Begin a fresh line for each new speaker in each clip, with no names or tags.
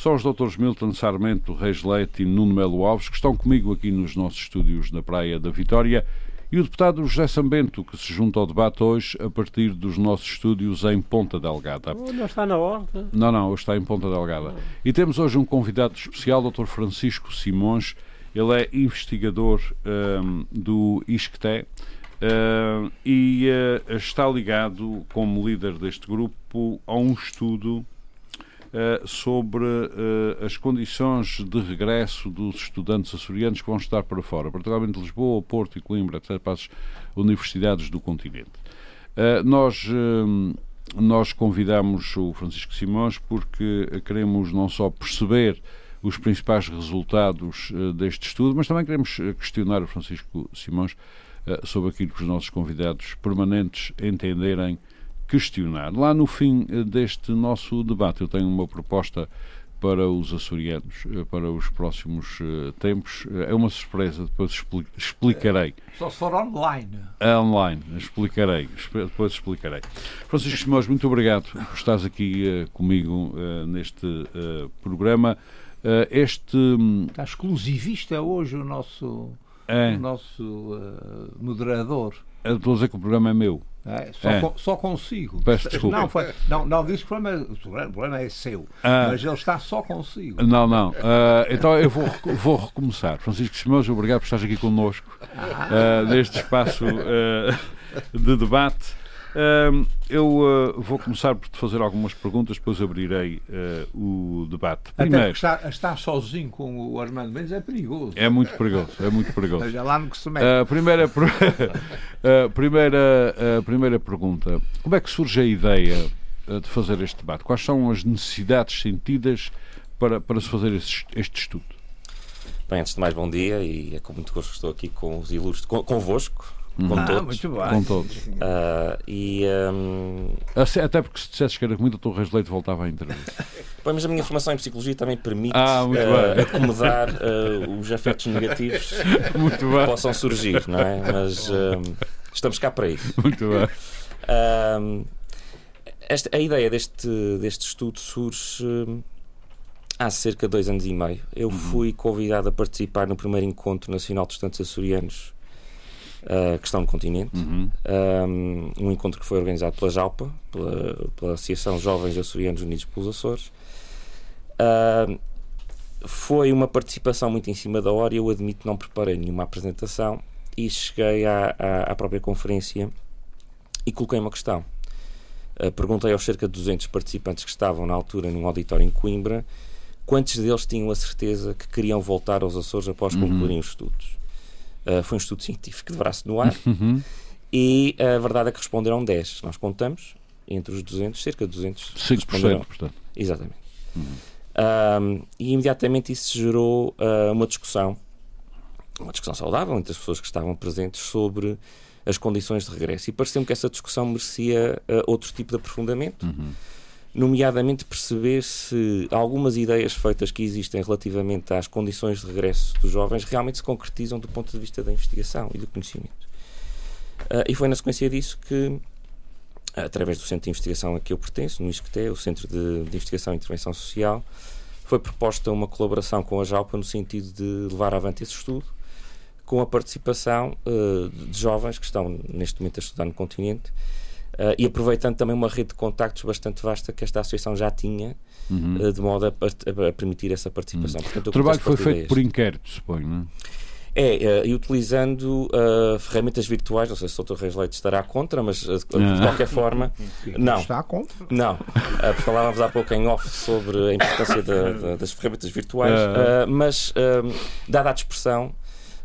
são os doutores Milton Sarmento, Reis Leite e Nuno Melo Alves, que estão comigo aqui nos nossos estúdios na Praia da Vitória, e o deputado José Sambento, que se junta ao debate hoje a partir dos nossos estúdios em Ponta Delgada.
Não está na ordem?
Não, não, está em Ponta Delgada. E temos hoje um convidado especial, Dr. Francisco Simões. Ele é investigador um, do ISCTE uh, e uh, está ligado, como líder deste grupo, a um estudo sobre uh, as condições de regresso dos estudantes açorianos que vão estudar para fora, particularmente Lisboa, Porto e Coimbra, etc., para as universidades do continente. Uh, nós, nós convidamos o Francisco Simões porque queremos não só perceber os principais resultados deste estudo, mas também queremos questionar o Francisco Simões sobre aquilo que os nossos convidados permanentes entenderem questionar. Lá no fim eh, deste nosso debate, eu tenho uma proposta para os açorianos eh, para os próximos uh, tempos. É uma surpresa, depois explicarei.
Só se for online.
É online, explicarei, depois explicarei. Francisco Simões, muito obrigado por estares aqui uh, comigo uh, neste programa. este.
Hum, Está exclusivista hoje o nosso, é. o nosso moderador.
Estou a dizer que o programa é meu.
É, só, é. só consigo.
Peço desculpa.
Não, foi, não, não disse que o problema, o problema é seu, ah. mas ele está só consigo.
Não, não. Uh, então eu vou, vou recomeçar. Francisco Simões, obrigado por estar aqui connosco uh, neste espaço uh, de debate eu uh, vou começar por te fazer algumas perguntas, depois abrirei uh, o debate.
Primeiro, estar, estar, sozinho com o Armando Mendes é perigoso.
É muito perigoso, é muito perigoso.
Veja lá no que se mete.
Uh, primeira, primeira, primeira pergunta: como é que surge a ideia de fazer este debate? Quais são as necessidades sentidas para, para se fazer este, este estudo?
Bem, antes de mais, bom dia e é com muito gosto que estou aqui com os ilustres, com, com
ah,
todos.
Muito bem.
Com todos.
Uh, e, um...
Até porque se dissesse que era muito, o Torres Leite voltava à entrevista.
Bem, mas a minha formação em psicologia também permite
ah,
uh, acomodar uh, os efeitos negativos que possam surgir, não é? Mas estamos cá para isso.
Muito
bem. Esta, a ideia deste, deste estudo surge há cerca de dois anos e meio. Eu uhum. fui convidado a participar no primeiro encontro nacional de estudantes açorianos uh, que estão no continente. Uhum. Um, um, encontro que foi organizado pela JALPA, pela, pela Associação Jovens Açorianos Unidos pelos Açores. Uh, foi uma participação muito em cima da hora eu admito não preparei nenhuma apresentação e cheguei à, à, à própria conferência e coloquei uma questão. Uh, perguntei aos cerca de 200 participantes que estavam na altura num auditório em Coimbra quantos deles tinham a certeza que queriam voltar aos Açores após uhum. concluírem os estudos. Uh, foi um estudo científico de braço no ar. Uhum. E a verdade é que responderam 10. Nós contamos, entre os 200, cerca de 200
5%, responderam. portanto.
Exatamente. Uhum. e imediatamente isso gerou uh, uma discussão, uma discussão saudável entre as pessoas que estavam presentes sobre as condições de regresso. E pareceu-me que essa discussão merecia uh, outro tipo de aprofundamento. Uhum nomeadamente perceber se algumas ideias feitas que existem relativamente às condições de regresso dos jovens realmente se concretizam do ponto de vista da investigação e do conhecimento. Uh, e foi na sequência disso que, através do Centro de Investigação a que eu pertenço, no ISCTE, o Centro de, de Investigação e Intervenção Social, foi proposta uma colaboração com a JALPA no sentido de levar avante esse estudo, com a participação uh, de jovens que estão neste momento a estudar no continente Uh, e aproveitando também uma rede de contactos bastante vasta que esta associação já tinha, uhum. uh, de modo a, a, a, permitir essa participação. Uhum.
Portanto, o trabalho foi feito por inquérito, suponho, não
é? É, uh, e utilizando uh, ferramentas virtuais, não sei se o Dr. Reis Leite estará contra, mas uh, de qualquer forma. não.
Está contra?
Não. falávamos há pouco em off sobre a importância da, da, das ferramentas virtuais, mas, dada a dispersão,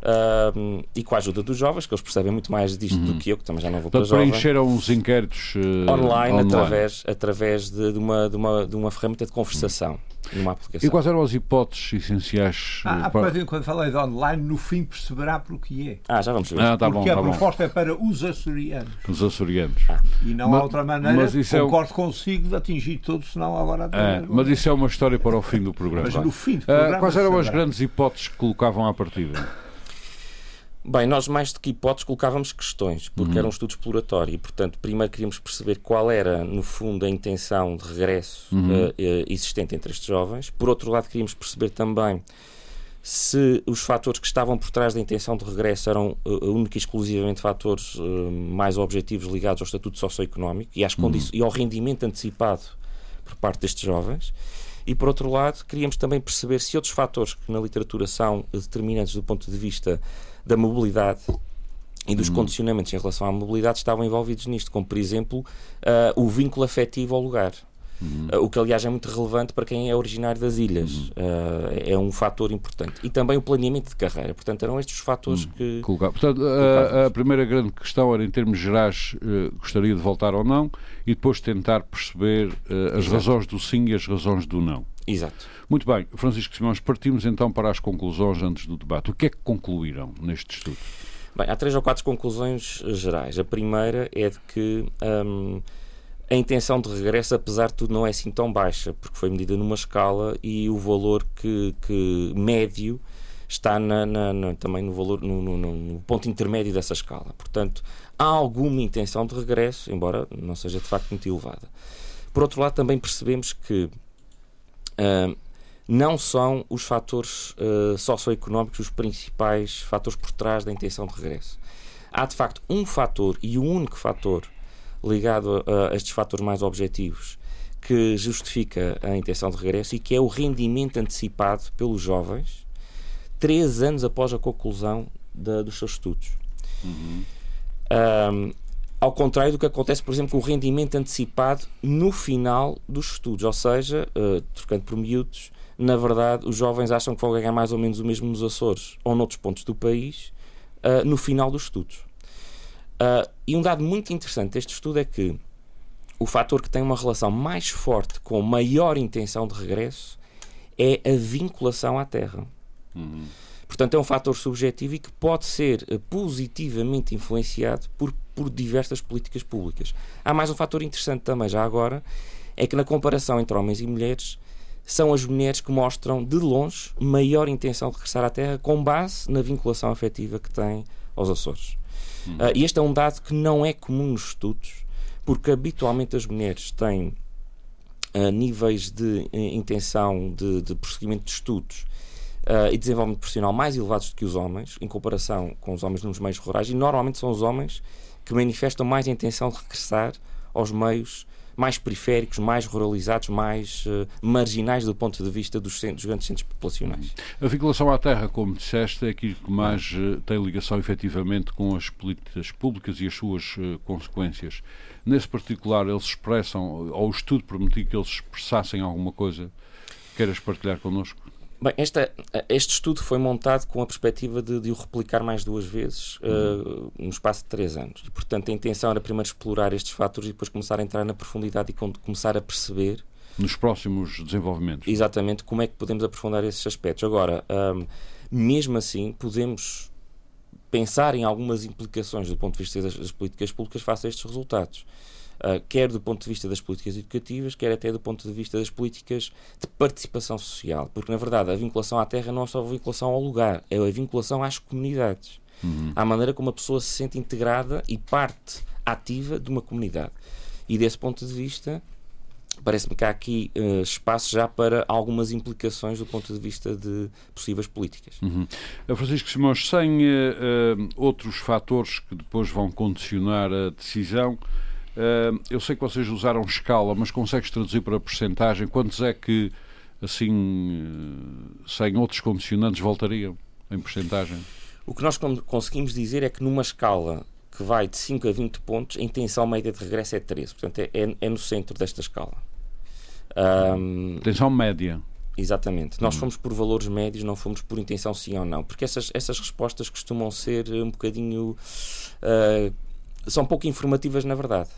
Uh, e com a ajuda dos jovens, que eles percebem muito mais disto uhum. do que eu, que também já não vou
Portanto,
para jovem.
preencheram os inquéritos
uh, online, online, através, através de, de, uma, de, uma, de uma ferramenta de conversação. Uhum numa aplicação.
E quais eram as hipóteses essenciais?
Ah, para... quando falei de online, no fim perceberá por que é.
Ah, já vamos ver.
Ah,
tá
Porque
bom,
tá
a proposta é para os açorianos.
Os açorianos.
Ah. E não mas, há outra maneira, mas isso concordo é... consigo, de atingir todos, senão agora...
É, mas isso é uma história para o fim do programa.
Mas no fim do ah, programa...
quais eram as grandes hipóteses que colocavam à partida?
Bem, nós mais do que hipóteses colocávamos questões, porque uhum. era um estudo exploratório e, portanto, primeiro queríamos perceber qual era, no fundo, a intenção de regresso uhum. uh, existente entre estes jovens. Por outro lado, queríamos perceber também se os fatores que estavam por trás da intenção de regresso eram uh, única e exclusivamente fatores uh, mais objetivos ligados ao estatuto socioeconómico e, às uhum. e ao rendimento antecipado por parte destes jovens. E, por outro lado, queríamos também perceber se outros fatores que na literatura são determinantes do ponto de vista da mobilidade e dos uhum. condicionamentos em relação à mobilidade estavam envolvidos nisto, como por exemplo uh, o vínculo afetivo ao lugar. Uhum. Uh, o que, aliás, é muito relevante para quem é originário das ilhas. Uhum. Uh, é um fator importante. E também o planeamento de carreira. Portanto, eram estes os fatores uhum. que.
Colocar. Portanto, a, a, primeira grande questão era, em termos gerais, gostaria de voltar ou não, e depois tentar perceber as Exato. razões do sim e as razões do não.
Exato.
Muito bem, Francisco Simões, partimos então para as conclusões antes do debate. O que é que concluíram neste estudo?
Bem, há três ou quatro conclusões gerais. A primeira é de que hum, a intenção de regresso, apesar de tudo, não é assim tão baixa, porque foi medida numa escala e o valor que, que médio está na, na, na, também no valor no, no, no, ponto intermédio dessa escala. Portanto, há alguma intenção de regresso, embora não seja de facto muito elevada. Por outro lado, também percebemos que Uh, não são os fatores uh, socioeconómicos os principais fatores por trás da intenção de regresso. Há, de facto, um fator e o um único fator ligado a, a estes fatores mais objetivos que justifica a intenção de regresso e que é o rendimento antecipado pelos jovens três anos após a conclusão da, dos seus estudos. Uhum. Um, ao contrário do que acontece, por exemplo, com o rendimento antecipado no final dos estudos, ou seja, uh, trocando por miúdos, na verdade, os jovens acham que vão ganhar mais ou menos o mesmo nos Açores ou noutros pontos do país uh, no final dos estudos. Uh, e um dado muito interessante deste estudo é que o fator que tem uma relação mais forte com maior intenção de regresso é a vinculação à terra. Uhum. Portanto, é um fator subjetivo e que pode ser uh, positivamente influenciado por, por diversas políticas públicas. Há mais um fator interessante também, já agora, é que na comparação entre homens e mulheres, são as mulheres que mostram de longe maior intenção de regressar à Terra com base na vinculação afetiva que têm aos Açores. Hum. Uh, e este é um dado que não é comum nos estudos, porque habitualmente as mulheres têm uh, níveis de uh, intenção de, de, prosseguimento de estudos e desenvolvimento profissional mais elevados do que os homens, em comparação com os homens nos meios rurais, e normalmente são os homens que manifestam mais a intenção de regressar aos meios mais periféricos, mais ruralizados, mais uh, marginais do ponto de vista dos, centros, dos, grandes centros populacionais.
A vinculação à terra, como disseste, é aquilo que mais uh, tem ligação efetivamente com as políticas públicas e as suas uh, consequências. Nesse particular, eles expressam, ou o estudo permitiu que eles expressassem alguma coisa? Queiras partilhar connosco?
Bem, esta, este estudo foi montado com a perspectiva de, de o replicar mais duas vezes uhum. uh, no espaço de três anos. E, portanto, a intenção era primeiro explorar estes fatores e depois começar a entrar na profundidade e começar a perceber.
Nos próximos desenvolvimentos.
Exatamente, como é que podemos aprofundar esses aspectos. Agora, um, mesmo assim, podemos pensar em algumas implicações do ponto de vista das, das políticas públicas face a estes resultados uh, quer do ponto de vista das políticas educativas, quer até do ponto de vista das políticas de participação social. Porque, na verdade, a vinculação à terra não é só a vinculação ao lugar, é a vinculação às comunidades. Uhum. À maneira como a pessoa se sente integrada e parte ativa de uma comunidade. E desse ponto de vista, parece-me que há aqui uh, espaço já para algumas implicações do ponto de vista de possíveis políticas.
Uhum. Francisco Simões, sem uh, uh, outros fatores que depois vão condicionar a decisão, Uh, eu sei que vocês usaram escala, mas consegues traduzir para porcentagem? Quantos é que, assim, sem outros condicionantes, voltariam em porcentagem?
O que nós conseguimos dizer é que numa escala que vai de 5 a 20 pontos, a intenção média de regresso é 13. Portanto, é, é, é no centro desta escala.
Um... Intenção média.
Exatamente. Nós hum. fomos por valores médios, não fomos por intenção sim ou não, porque essas, essas respostas costumam ser um bocadinho. Uh, são pouco informativas, na verdade.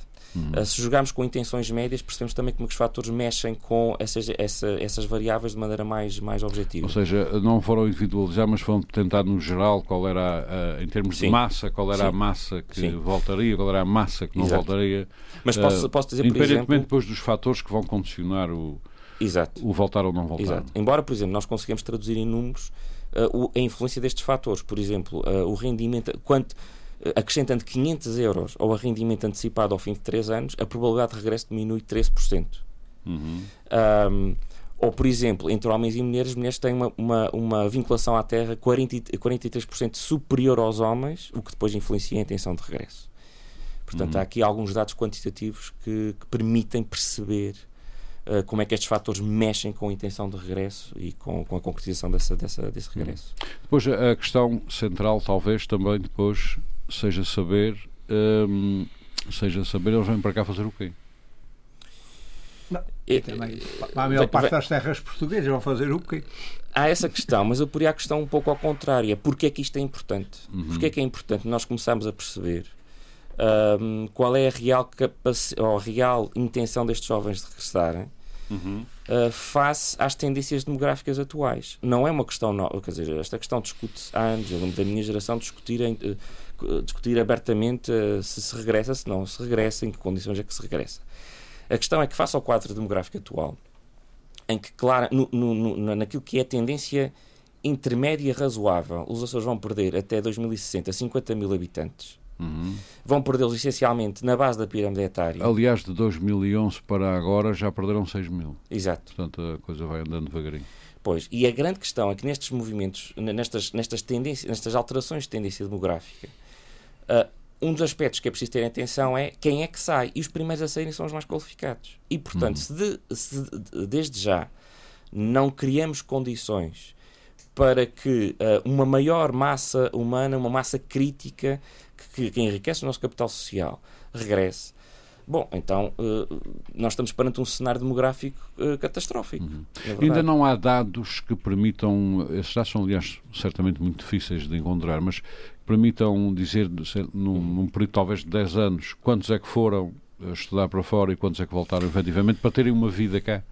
Uh, se jogarmos com intenções médias, percebemos também como é que os fatores mexem com essas, essa, essas variáveis de maneira mais, mais objetiva.
Ou seja, não foram individualizar, mas foram tentar no geral qual era, em termos Sim. de massa, qual era Sim. a massa que Sim. voltaria, qual era a massa que não Exato. voltaria.
Mas posso, posso dizer, por
Independentemente exemplo... depois dos fatores que vão condicionar o,
Exato.
o voltar ou não voltar. Exato.
Embora, por exemplo, nós conseguimos traduzir em números uh, a influência destes fatores. Por exemplo, uh, o rendimento... Quanto, acrescentando 500 euros ao rendimento antecipado ao fim de 3 anos, a probabilidade de regresso diminui 13%. Uhum. Um, ou, por exemplo, entre homens e mulheres, as mulheres têm uma, uma, uma vinculação à terra 40, 43% superior aos homens, o que depois influencia a intenção de regresso. Portanto, uhum. há aqui alguns dados quantitativos que, que permitem perceber uh, como é que estes fatores mexem com a intenção de regresso e com, com a concretização dessa, dessa, desse uhum. regresso.
Uhum. Depois, a questão central, talvez, também depois seja saber, hum, seja saber eles vêm para cá fazer o quê?
Não, e, também, para a maior parte das terras portuguesas vão fazer o quê?
Há essa questão, mas eu poria a questão um pouco ao contrário. É porque é que isto é importante? Uhum. Porque é que é importante nós começarmos a perceber um, qual é a real, capac... ou a real intenção destes jovens de regressarem uhum. uh, face às tendências demográficas atuais. Não é uma questão nova, quer dizer, esta questão discute-se há anos. Eu lembro da minha geração discutir, uh, discutir abertamente uh, se se regressa, se não se regressa, em que condições é que se regressa. A questão é que, face ao quadro demográfico atual, em que, claro, no, no, naquilo que é a tendência intermédia razoável, os Açores vão perder até 2060 50 mil habitantes Uhum. Vão perdê-los essencialmente na base da pirâmide etária.
Aliás, de 2011 para agora já perderam 6 mil.
Exato.
Portanto, a coisa vai andando devagarinho.
Pois, e a grande questão é que nestes movimentos, nestas, nestas, tendências, nestas alterações de tendência demográfica, uh, um dos aspectos que é preciso ter atenção é quem é que sai. E os primeiros a saírem são os mais qualificados. E, portanto, uhum. se, de, se desde já não criamos condições para que uh, uma maior massa humana, uma massa crítica que, que enriquece o nosso capital social regresse, Bom, então uh, nós estamos perante um cenário demográfico uh, catastrófico. Uhum.
É Ainda não há dados que permitam, esses dados são, aliás, certamente muito difíceis de encontrar, mas permitam dizer, num, num período talvez de 10 anos, quantos é que foram estudar para fora e quantos é que voltaram efetivamente para terem uma vida cá?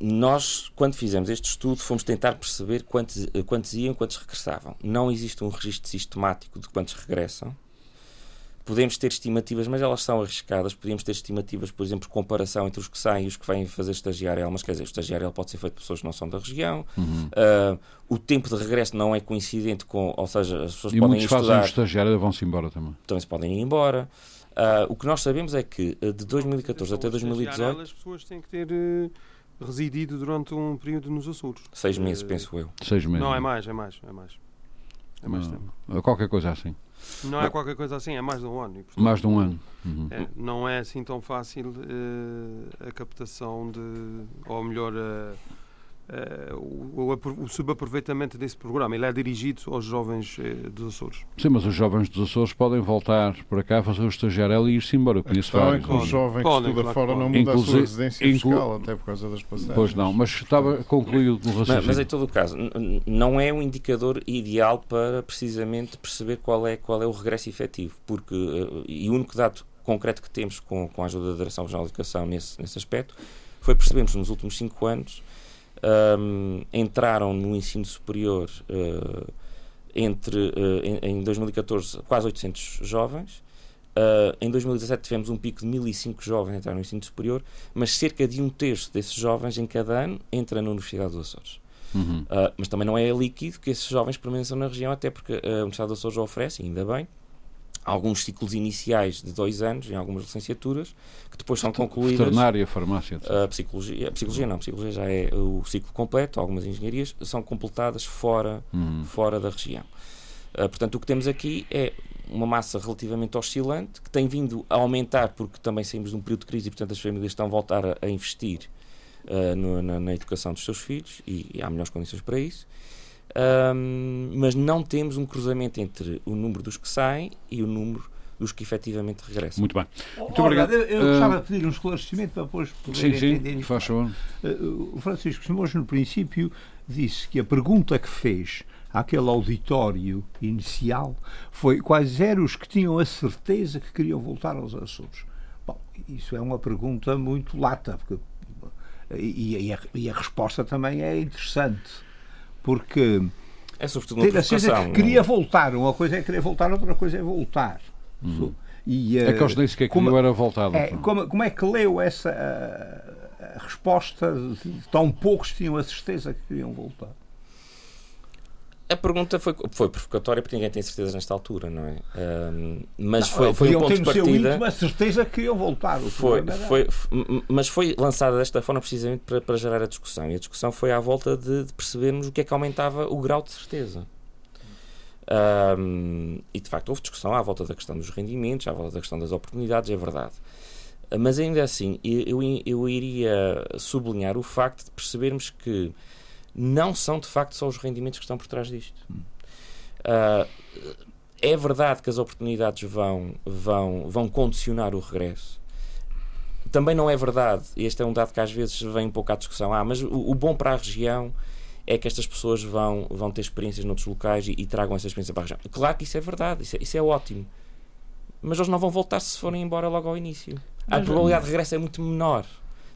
Nós, quando fizemos este estudo, fomos tentar perceber quantos, quantos iam, quantos regressavam. Não existe um registro sistemático de quantos regressam. Podemos ter estimativas, mas elas são arriscadas. Podemos ter estimativas, por exemplo, de comparação entre os que saem e os que vêm fazer estagiário, mas quer dizer, o estagiário pode ser feito por pessoas que não são da região. Uhum. Uh, o tempo de regresso não é coincidente com, ou seja, as pessoas
e
podem
muitos estudar. fazem o estagiário e vão-se embora também.
Também se podem ir embora. Uh, o que nós sabemos é que de 2014 até 2018
as pessoas têm que ter residido durante um período nos Açores.
Seis meses, uh, penso eu.
Seis meses.
Não, é mais, é mais, é mais. É mais
tempo. É qualquer coisa assim.
Não é qualquer coisa assim, é mais de um ano.
portanto, mais de um ano. Uhum.
É, não é assim tão fácil uh, a captação de, ou melhor, uh, uh, o, o, o, subaproveitamento desse programa. Ele é dirigido aos jovens uh, dos Açores.
Sim, mas os jovens dos Açores podem voltar para cá, fazer o estagiário e ir-se embora. Eu conheço
a vários. É que o jovem que estuda claro, fora não muda Inclusive, a sua residência inclu... fiscal, até por causa das passagens.
Pois não, mas estava concluído o raciocínio.
Mas, mas em todo o caso, não é um indicador ideal para precisamente perceber qual é, qual é o regresso efetivo, porque, uh, e o único dado concreto que temos com, com a ajuda da Direção Regional de Educação nesse, nesse aspecto foi percebermos nos últimos cinco anos um, entraram no ensino superior uh, entre, uh, em, em, 2014, quase 800 jovens. Uh, em 2017 tivemos um pico de 1.005 jovens a entrar no ensino superior, mas cerca de um terço desses jovens em cada ano entra na Universidade dos Açores. Uhum. Uh, mas também não é líquido que esses jovens permaneçam na região, até porque a Universidade dos Açores oferece, ainda bem, alguns ciclos iniciais de dois anos em algumas licenciaturas que depois são concluídas.
Veterinária, farmácia.
A psicologia, a psicologia não, a psicologia já é o ciclo completo, algumas engenharias são completadas fora, uhum. fora da região. Uh, portanto, o que temos aqui é uma massa relativamente oscilante que tem vindo a aumentar porque também saímos de um período de crise e, portanto, as famílias estão a voltar a, a investir uh, no, na, na, educação dos seus filhos e, e há melhores condições para isso um, mas não temos um cruzamento entre o número dos que saem e o número dos que efetivamente regressam.
Muito bem. Muito
obrigado. Eu, eu gostava de pedir um esclarecimento para depois poder
sim, entender. Sim, faz favor.
O Francisco Simões, no princípio, disse que a pergunta que fez àquele auditório inicial foi quais eram os que tinham a certeza que queriam voltar aos Açores. Bom, isso é uma pergunta muito lata, porque, e, e, a, e a resposta também é interessante, porque
é sobretudo uma certeza
que queria voltar, uma coisa é querer voltar, outra coisa é voltar.
Hum. E, é que eles disse que aquilo como, era voltado.
É, como, como, é que leu essa a, a resposta de tão poucos tinham a certeza que queriam voltar?
A pergunta foi, foi provocatória porque ninguém tem certeza nesta altura, não é? Um, mas não, foi, foi um ponto de partida.
Uma certeza que queriam voltar.
Foi, foi, foi, mas foi lançada desta forma precisamente para, para gerar a discussão. E a discussão foi à volta de, de percebermos o que é que aumentava o grau de certeza. Um, e de facto houve discussão à volta da questão dos rendimentos, à volta da questão das oportunidades, é verdade. Mas ainda assim, eu, eu iria sublinhar o facto de percebermos que não são de facto só os rendimentos que estão por trás disto. Uh, é verdade que as oportunidades vão, vão, vão condicionar o regresso. Também não é verdade, este é um dado que às vezes vem um pouco à discussão, ah, mas o, o bom para a região é que estas pessoas vão, vão ter experiências noutros locais e, e tragam essa experiência para a região. Claro que isso é verdade, isso é, isso é ótimo. Mas eles não vão voltar se forem embora logo ao início. A probabilidade de regresso é muito menor.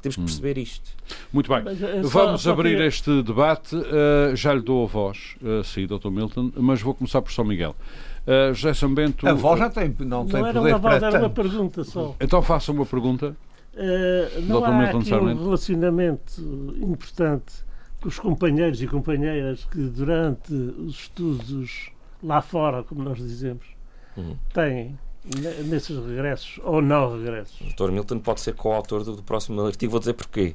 Temos que hum. perceber isto.
Muito bem. Eh, só, Vamos só abrir este debate. Uh, já lhe dou a voz, uh, sim, Dr. Milton, mas vou começar por São Miguel. Uh, José Sambento.
A voz já tem, não, não tem
era
poder
uma voz, era uma pergunta só.
Então faça uma pergunta.
Uh, não Dr. há Milton aqui um relacionamento importante com os companheiros e companheiras que durante os estudos lá fora, como nós dizemos, uhum. têm nesses regressos ou não regressos.
O Dr. Milton pode ser coautor do, do próximo artigo, vou dizer porquê.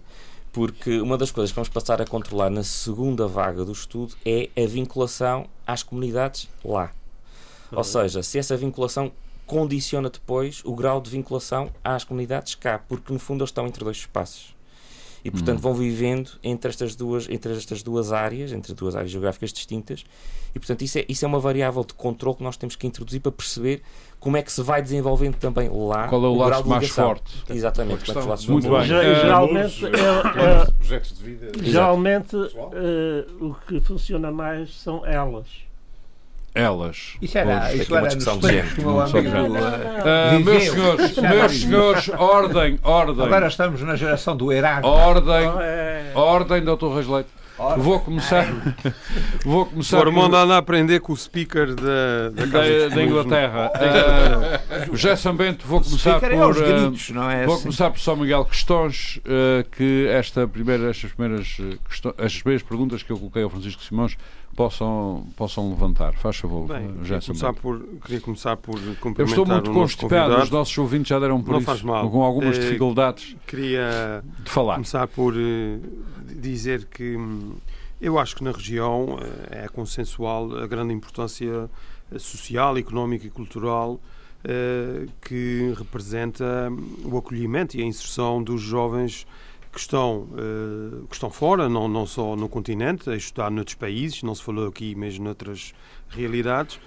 Porque uma das coisas que vamos passar a controlar na segunda vaga do estudo é a vinculação às comunidades lá. Ou seja, se essa vinculação condiciona depois o grau de vinculação às comunidades cá, porque no fundo eles estão entre dois espaços. E portanto hum. vão vivendo entre estas duas, entre estas duas áreas, entre duas áreas geográficas distintas, e portanto isso é, isso é uma variável de controle que nós temos que introduzir para perceber como é que se vai desenvolvendo também lá
qual é o, o laço mais forte?
Exatamente questão,
muito bem.
Geralmente é, é, geralmente uh, o que funciona mais são elas
elas.
Isso era, isso era nos
tempos meu amigo. Uh, meus senhores, meus senhores, ordem, ordem.
Agora estamos na geração do Heráclito.
Ordem, oh, é. ordem, doutor Rasleito. Vou começar. vou começar. O
Armando por... anda a aprender com o speaker da, da,
da, da Inglaterra. Uh, José Sambento, vou começar por. É gritos, não é vou assim? começar por São Miguel. Questões uh, que esta primeira, estas, primeiras, questões, estas primeiras perguntas que eu coloquei ao Francisco Simões possam, possam levantar. Faz favor,
Bem, queria começar, por, queria começar por cumprimentar
Eu estou muito constipado, os nossos ouvintes já deram por
Não
isso,
faz mal.
com algumas dificuldades
queria
de falar.
começar por uh, dizer que hum, eu acho que na região uh, é consensual a grande importância eh, social, económica e cultural uh, que representa hum, o acolhimento e a inserção dos jovens que estão, uh, que estão fora, não, não só no continente, a estudar noutros países, não se falou aqui, mas noutras realidades,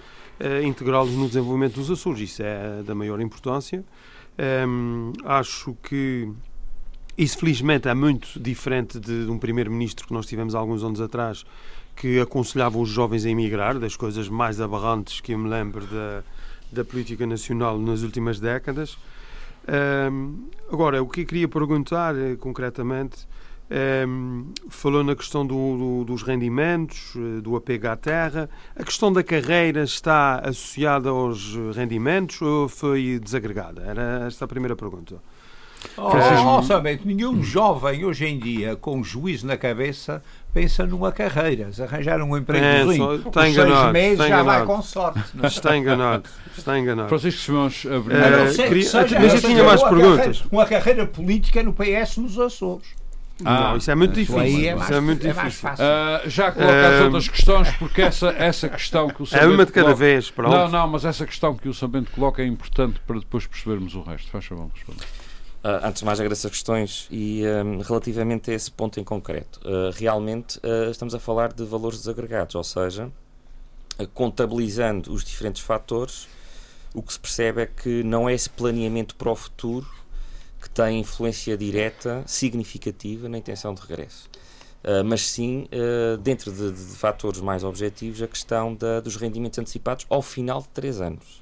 uh, integrá-los no desenvolvimento dos Açores. Isso é da maior importância. Um, ehm, acho que isso, felizmente, é muito diferente de, de um primeiro-ministro que nós tivemos alguns anos atrás, que aconselhava os jovens a emigrar, das coisas mais aberrantes que eu me lembro da, da política nacional nas últimas décadas. Um, agora, o que eu queria perguntar eh, concretamente, um, falou na questão do, do, dos rendimentos, eh, do apego à terra. A questão da carreira está associada aos rendimentos ou foi desagregada? Era esta a primeira pergunta.
Oh, oh, oh, nenhum jovem hoje em dia com juízo na cabeça pensa numa carreira. Se arranjar um emprego é,
está enganado, seis
meses
está
já vai com sorte.
Não? É? Está enganado. Está enganado.
Francisco Simões
abriu. É, queria, seja, mas eu tinha mais perguntas.
Carreira, uma carreira política no PS nos Açores.
Ah, não, isso é muito difícil. Isso é, mais, é muito é difícil.
Uh, já coloca as outras questões, porque essa, essa questão que o Sabento
É uma de cada coloca... vez, pronto.
Não, não, mas essa questão que o Sabento coloca é importante para depois percebermos o resto. Faz favor, responder.
Uh, antes de mais, agradeço as questões e um, relativamente a esse ponto em concreto, uh, realmente uh, estamos a falar de valores desagregados, ou seja, contabilizando os diferentes fatores, o que se percebe é que não é esse planeamento para o futuro que tem influência direta, significativa na intenção de regresso. Mas sim, dentro de, de, fatores mais objetivos, a questão da, dos rendimentos antecipados ao final de três anos.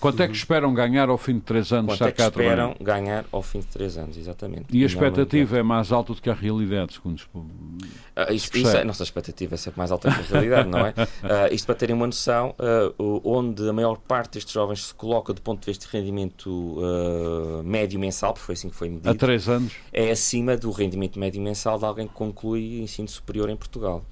Quanto é que esperam ganhar ao fim de três anos?
Quanto é que esperam ganhar ao fim de três anos, exatamente.
E a expectativa é mais alta do que a realidade, segundo
uh, isto, isso é, a nossa expectativa é sempre mais alta que a realidade, não é? Uh, isto para terem uma noção, uh, onde a maior parte destes jovens se coloca do ponto de vista de rendimento uh, médio mensal, porque foi assim que foi medido.
Há três anos?
É acima do rendimento médio mensal de alguém que conclui ensino superior em Portugal.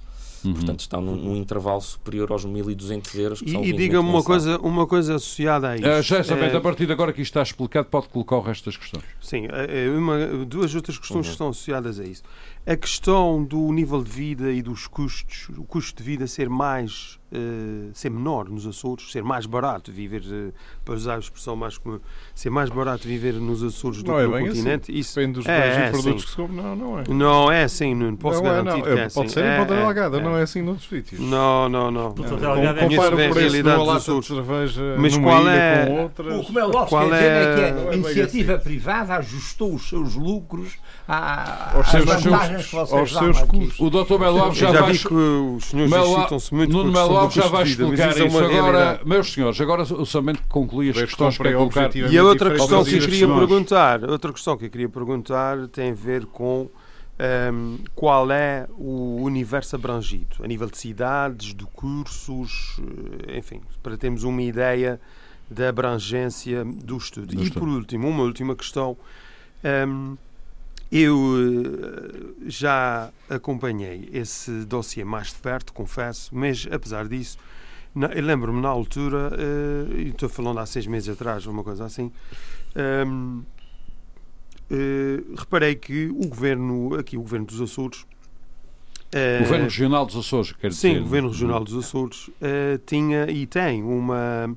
Uhum. Portanto, estão num, num, intervalo superior aos 1.200 euros.
Que e, e diga-me uma coisa, uma coisa associada a isso.
Uh, já exatamente, é... a partir de agora que isto está explicado, pode colocar o resto das questões.
Sim, é uma, duas outras questões uhum. que estão associadas a isso. A questão do nível de vida e dos custos, o custo de vida ser mais uh, ser menor nos Açores, ser mais barato viver, uh, para usar a expressão mais comum, ser mais barato viver nos Açores do não que é no assim. continente.
Assim. Isso depende dos é, bens é, e produtos sim. que se compram. Não, não é.
Não é assim, não posso não garantir é, não. que é assim.
Pode ser em Ponta Delgada, não é assim noutros sítios.
Não, não, não.
Ponta Delgada é Compara o preço de uma de cerveja
Mas qual é... com
outras. O que o meu qual é... é que a iniciativa assim. privada ajustou os seus lucros às vantagens que vocês dão
custos. O Dr. Melo Alves já,
já
vai...
que os senhores excitam-se muito
Nuno Melo Alves já vai explicar isso. É agora, meus senhores, agora somente conclui as questões que colocar.
E a outra questão que eu queria perguntar, outra questão que eu queria perguntar tem a ver com um, qual é o universo abrangido, a nível de cidades, de cursos, eh, enfim, para termos uma ideia da abrangência do estudo. Do e estudo. por último, uma última questão. Um, eu eh, já acompanhei esse dossiê mais de perto, confesso, mas apesar disso, eu lembro-me na altura, uh, estou falando há seis meses atrás, uma coisa assim, um, uh, reparei que o governo, aqui o governo dos Açores,
o Governo Regional dos Açores, quer
dizer.
Sim,
o Governo Regional dos Açores tinha e tem uma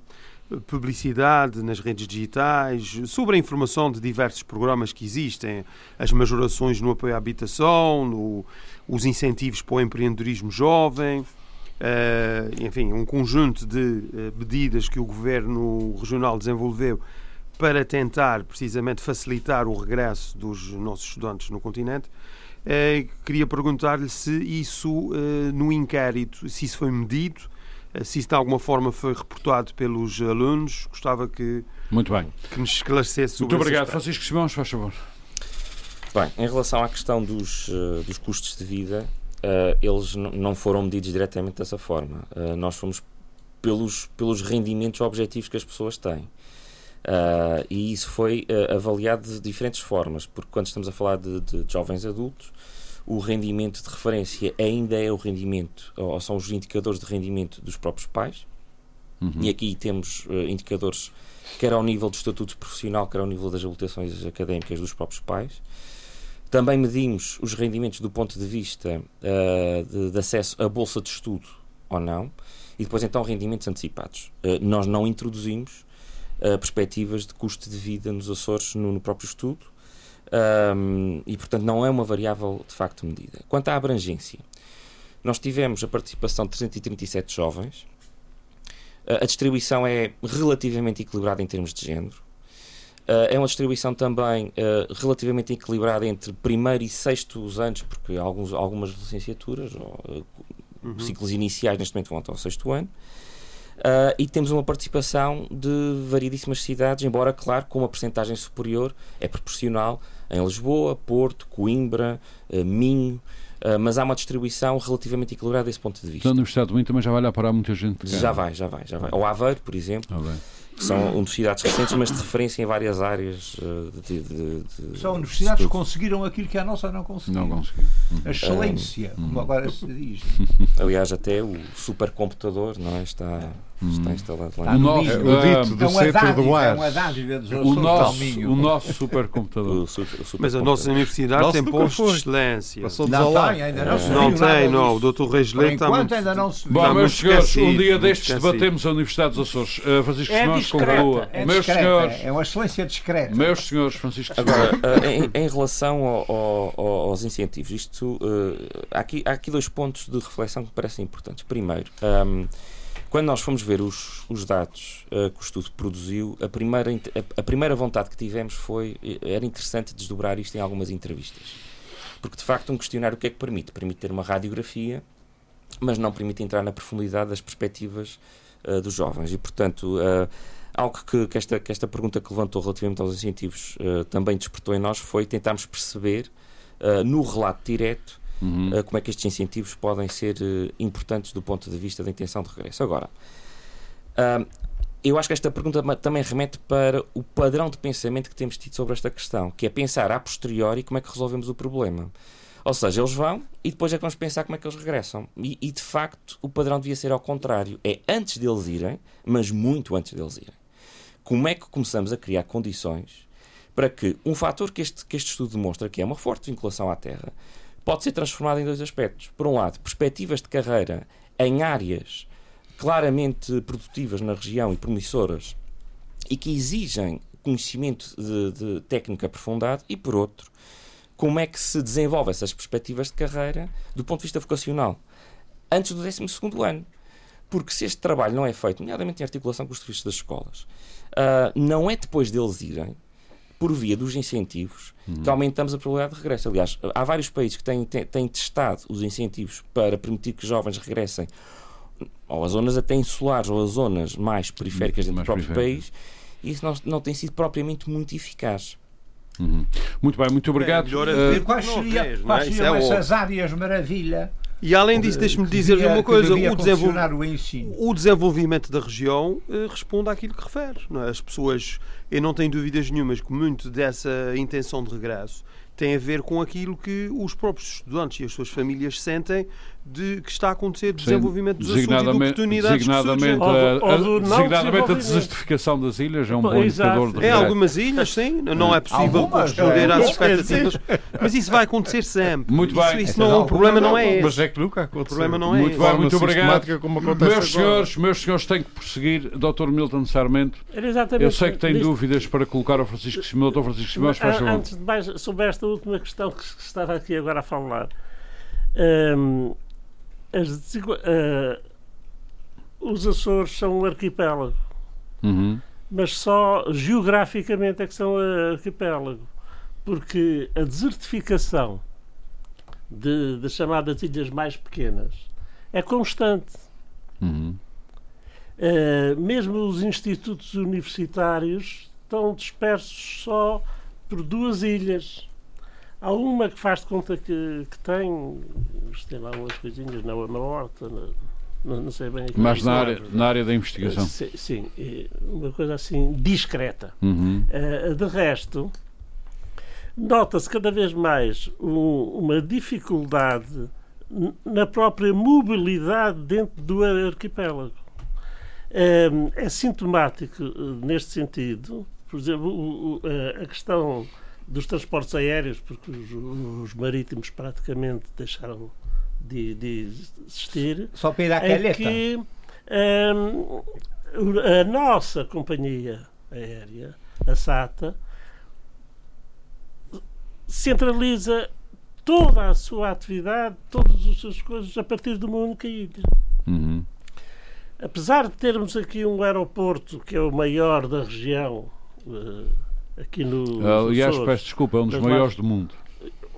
publicidade nas redes digitais, sobre a informação de diversos programas que existem, as majorações no apoio à habitação, no, os incentivos para o empreendedorismo jovem, uh, enfim, um conjunto de uh, medidas que o Governo Regional desenvolveu para tentar precisamente facilitar o regresso dos nossos estudantes no continente. Uh, queria perguntar-lhe se isso, no inquérito, se isso foi medido, eh, se isso de alguma forma foi reportado pelos alunos, gostava que,
Muito bem.
que nos esclarecesse
sobre Muito obrigado. Francisco Simões, faz favor.
Bem, em relação à questão dos, uh, dos custos de vida, uh, eles não foram medidos diretamente dessa forma. Uh, nós fomos pelos, pelos rendimentos objetivos que as pessoas têm. e isso foi avaliado de diferentes formas, porque quando estamos a falar de, de, de jovens adultos, o rendimento de referência ainda é o rendimento, ou são os indicadores de rendimento dos próprios pais. Uhum. E aqui temos uh, indicadores quer ao nível do estatuto profissional, quer ao nível das habilitações académicas dos próprios pais. Também medimos os rendimentos do ponto de vista uh, de, de, acesso à bolsa de estudo ou não. E depois, então, rendimentos antecipados. Uh, nós não introduzimos perspectivas de custo de vida nos Açores no, no próprio estudo um, e, portanto, não é uma variável de facto medida. Quanto à abrangência, nós tivemos a participação de 337 jovens. A distribuição é relativamente equilibrada em termos de género. é uma distribuição também relativamente equilibrada entre primeiro e sexto anos, porque alguns, algumas licenciaturas ou uhum. ciclos iniciais neste momento vão até ao sexto ano. Uh, e temos uma participação de variedíssimas cidades, embora, claro, com uma percentagem superior, é proporcional em Lisboa, Porto, Coimbra, uh, Minho, uh, mas há uma distribuição relativamente equilibrada desse ponto de vista.
Na Universidade do Minho também já vai lá parar muita gente.
Já vai, já vai, já vai. Ou Aveiro, por exemplo. Ah, são universidades recentes, mas de referência em várias áreas uh, de, de,
de, São universidades que conseguiram aquilo que a nossa não conseguiu.
Não conseguiu.
A excelência, como agora se diz.
Aliás, até o supercomputador não é? está está instalado lá.
O, nosso, é, o dito do é centro do ar.
É
o nosso, o nosso supercomputador.
super, super Mas a nossa universidade nosso tem postos de excelência.
Passou não tem, ainda não se
Não tem, não. O Dr. Reis Leite está
muito... ainda não se
Bom, meus senhores, um dia destes debatemos a Universidade dos Açores. Uh, Francisco é Simões conclua.
É meus senhores, é uma excelência discreta.
Meus senhores, Francisco
Agora, uh, em, em, relação ao, ao, aos incentivos, isto, uh, há, aqui, há aqui dois pontos de reflexão que me parecem importantes. Primeiro, um, Quando nós fomos ver os, os dados uh, que o estudo produziu, a primeira, a, a, primeira vontade que tivemos foi. Era interessante desdobrar isto em algumas entrevistas. Porque, de facto, um questionário o que é que permite? Permite ter uma radiografia, mas não permite entrar na profundidade das perspectivas uh, dos jovens. E, portanto, uh, algo que, que, esta, que esta pergunta que levantou relativamente aos incentivos também despertou em nós foi tentarmos perceber, no relato direto, uhum. uh, como é que estes incentivos podem ser uh, importantes do ponto de vista da intenção de regresso. Agora, eu acho que esta pergunta também remete para o padrão de pensamento que temos tido sobre esta questão, que é pensar a posteriori como é que resolvemos o problema. Ou seja, eles vão e depois é que vamos pensar como é que eles regressam. E, e, de facto o padrão devia ser ao contrário. É antes deles irem, mas muito antes deles irem. Como é que começamos a criar condições para que um fator que este, que este estudo demonstra, que é uma forte vinculação à Terra, pode ser transformado em dois aspectos. Por um lado, perspectivas de carreira em áreas claramente produtivas na região e promissoras e que exigem conhecimento de, de técnica aprofundado, e por outro, como é que se desenvolve essas perspectivas de carreira do ponto de vista vocacional antes do 12 ano. Porque se este trabalho não é feito, nomeadamente em articulação com os serviços das escolas, uh, não é depois deles irem, por via dos incentivos, uhum. que aumentamos a probabilidade de regresso. Aliás, há vários países que têm, têm, têm testado os incentivos para permitir que jovens regressem ou a zonas até insulares ou a zonas mais periféricas dentro do próprio país, e isso não, não tem sido propriamente muito eficaz.
Uhum. Muito bem, muito obrigado.
É, uh, quais seriam, é? quais seriam é essas áreas maravilha
e além disso, deixe-me dizer-lhe uma coisa: o, desenvol... o, o, desenvolvimento da região eh, responde àquilo que refere. É? As pessoas, eu não tenho dúvidas nenhumas que muito dessa intenção de regresso tem a ver com aquilo que os próprios estudantes e as suas famílias sentem de que está a acontecer desenvolvimento dos Açores e de oportunidades
designadamente
que
a, a, designadamente a desertificação das ilhas é um bom indicador de
Em algumas ilhas, sim, não é possível corresponder é. às expectativas, mas isso vai acontecer sempre.
Muito
bem.
Isso,
isso não, o problema não é esse.
Mas é que nunca aconteceu. O
problema não é
muito
esse.
Bem, muito obrigado. Como meus senhores, meus senhores têm que prosseguir. Dr. Milton Sarmento, eu sei que tem dúvidas para colocar ao Francisco Simão. Dr. Francisco Simão, faz favor.
Antes de mais, sobre esta última questão que estava aqui agora a falar. Um, as, uh, os Açores são um arquipélago,
uhum.
mas só geograficamente é que são arquipélago, porque a desertificação de, das chamadas ilhas mais pequenas é constante.
Uhum.
Uh, mesmo os institutos universitários estão dispersos só por duas ilhas. Há uma que faz de conta que, que tem, tem lá umas coisinhas na, na horta, na, não, não, sei bem.
Mas na área, na área da investigação.
Sim, sim, uma coisa assim discreta.
Uhum.
Uh, de resto, nota-se cada vez mais um, uma dificuldade na própria mobilidade dentro do arquipélago. Uh, é sintomático uh, neste sentido, por exemplo, a questão dos transportes aéreos, porque os, os marítimos praticamente deixaram de, de, existir.
Só para ir à calheta.
que um, a nossa companhia aérea, a SATA, centraliza toda a sua atividade, todas as suas coisas a partir de uma única ilha.
Uhum.
Apesar de termos aqui um aeroporto que é o maior da região, uh, aqui no.
Aliás, peço desculpa, é um dos maiores do mundo.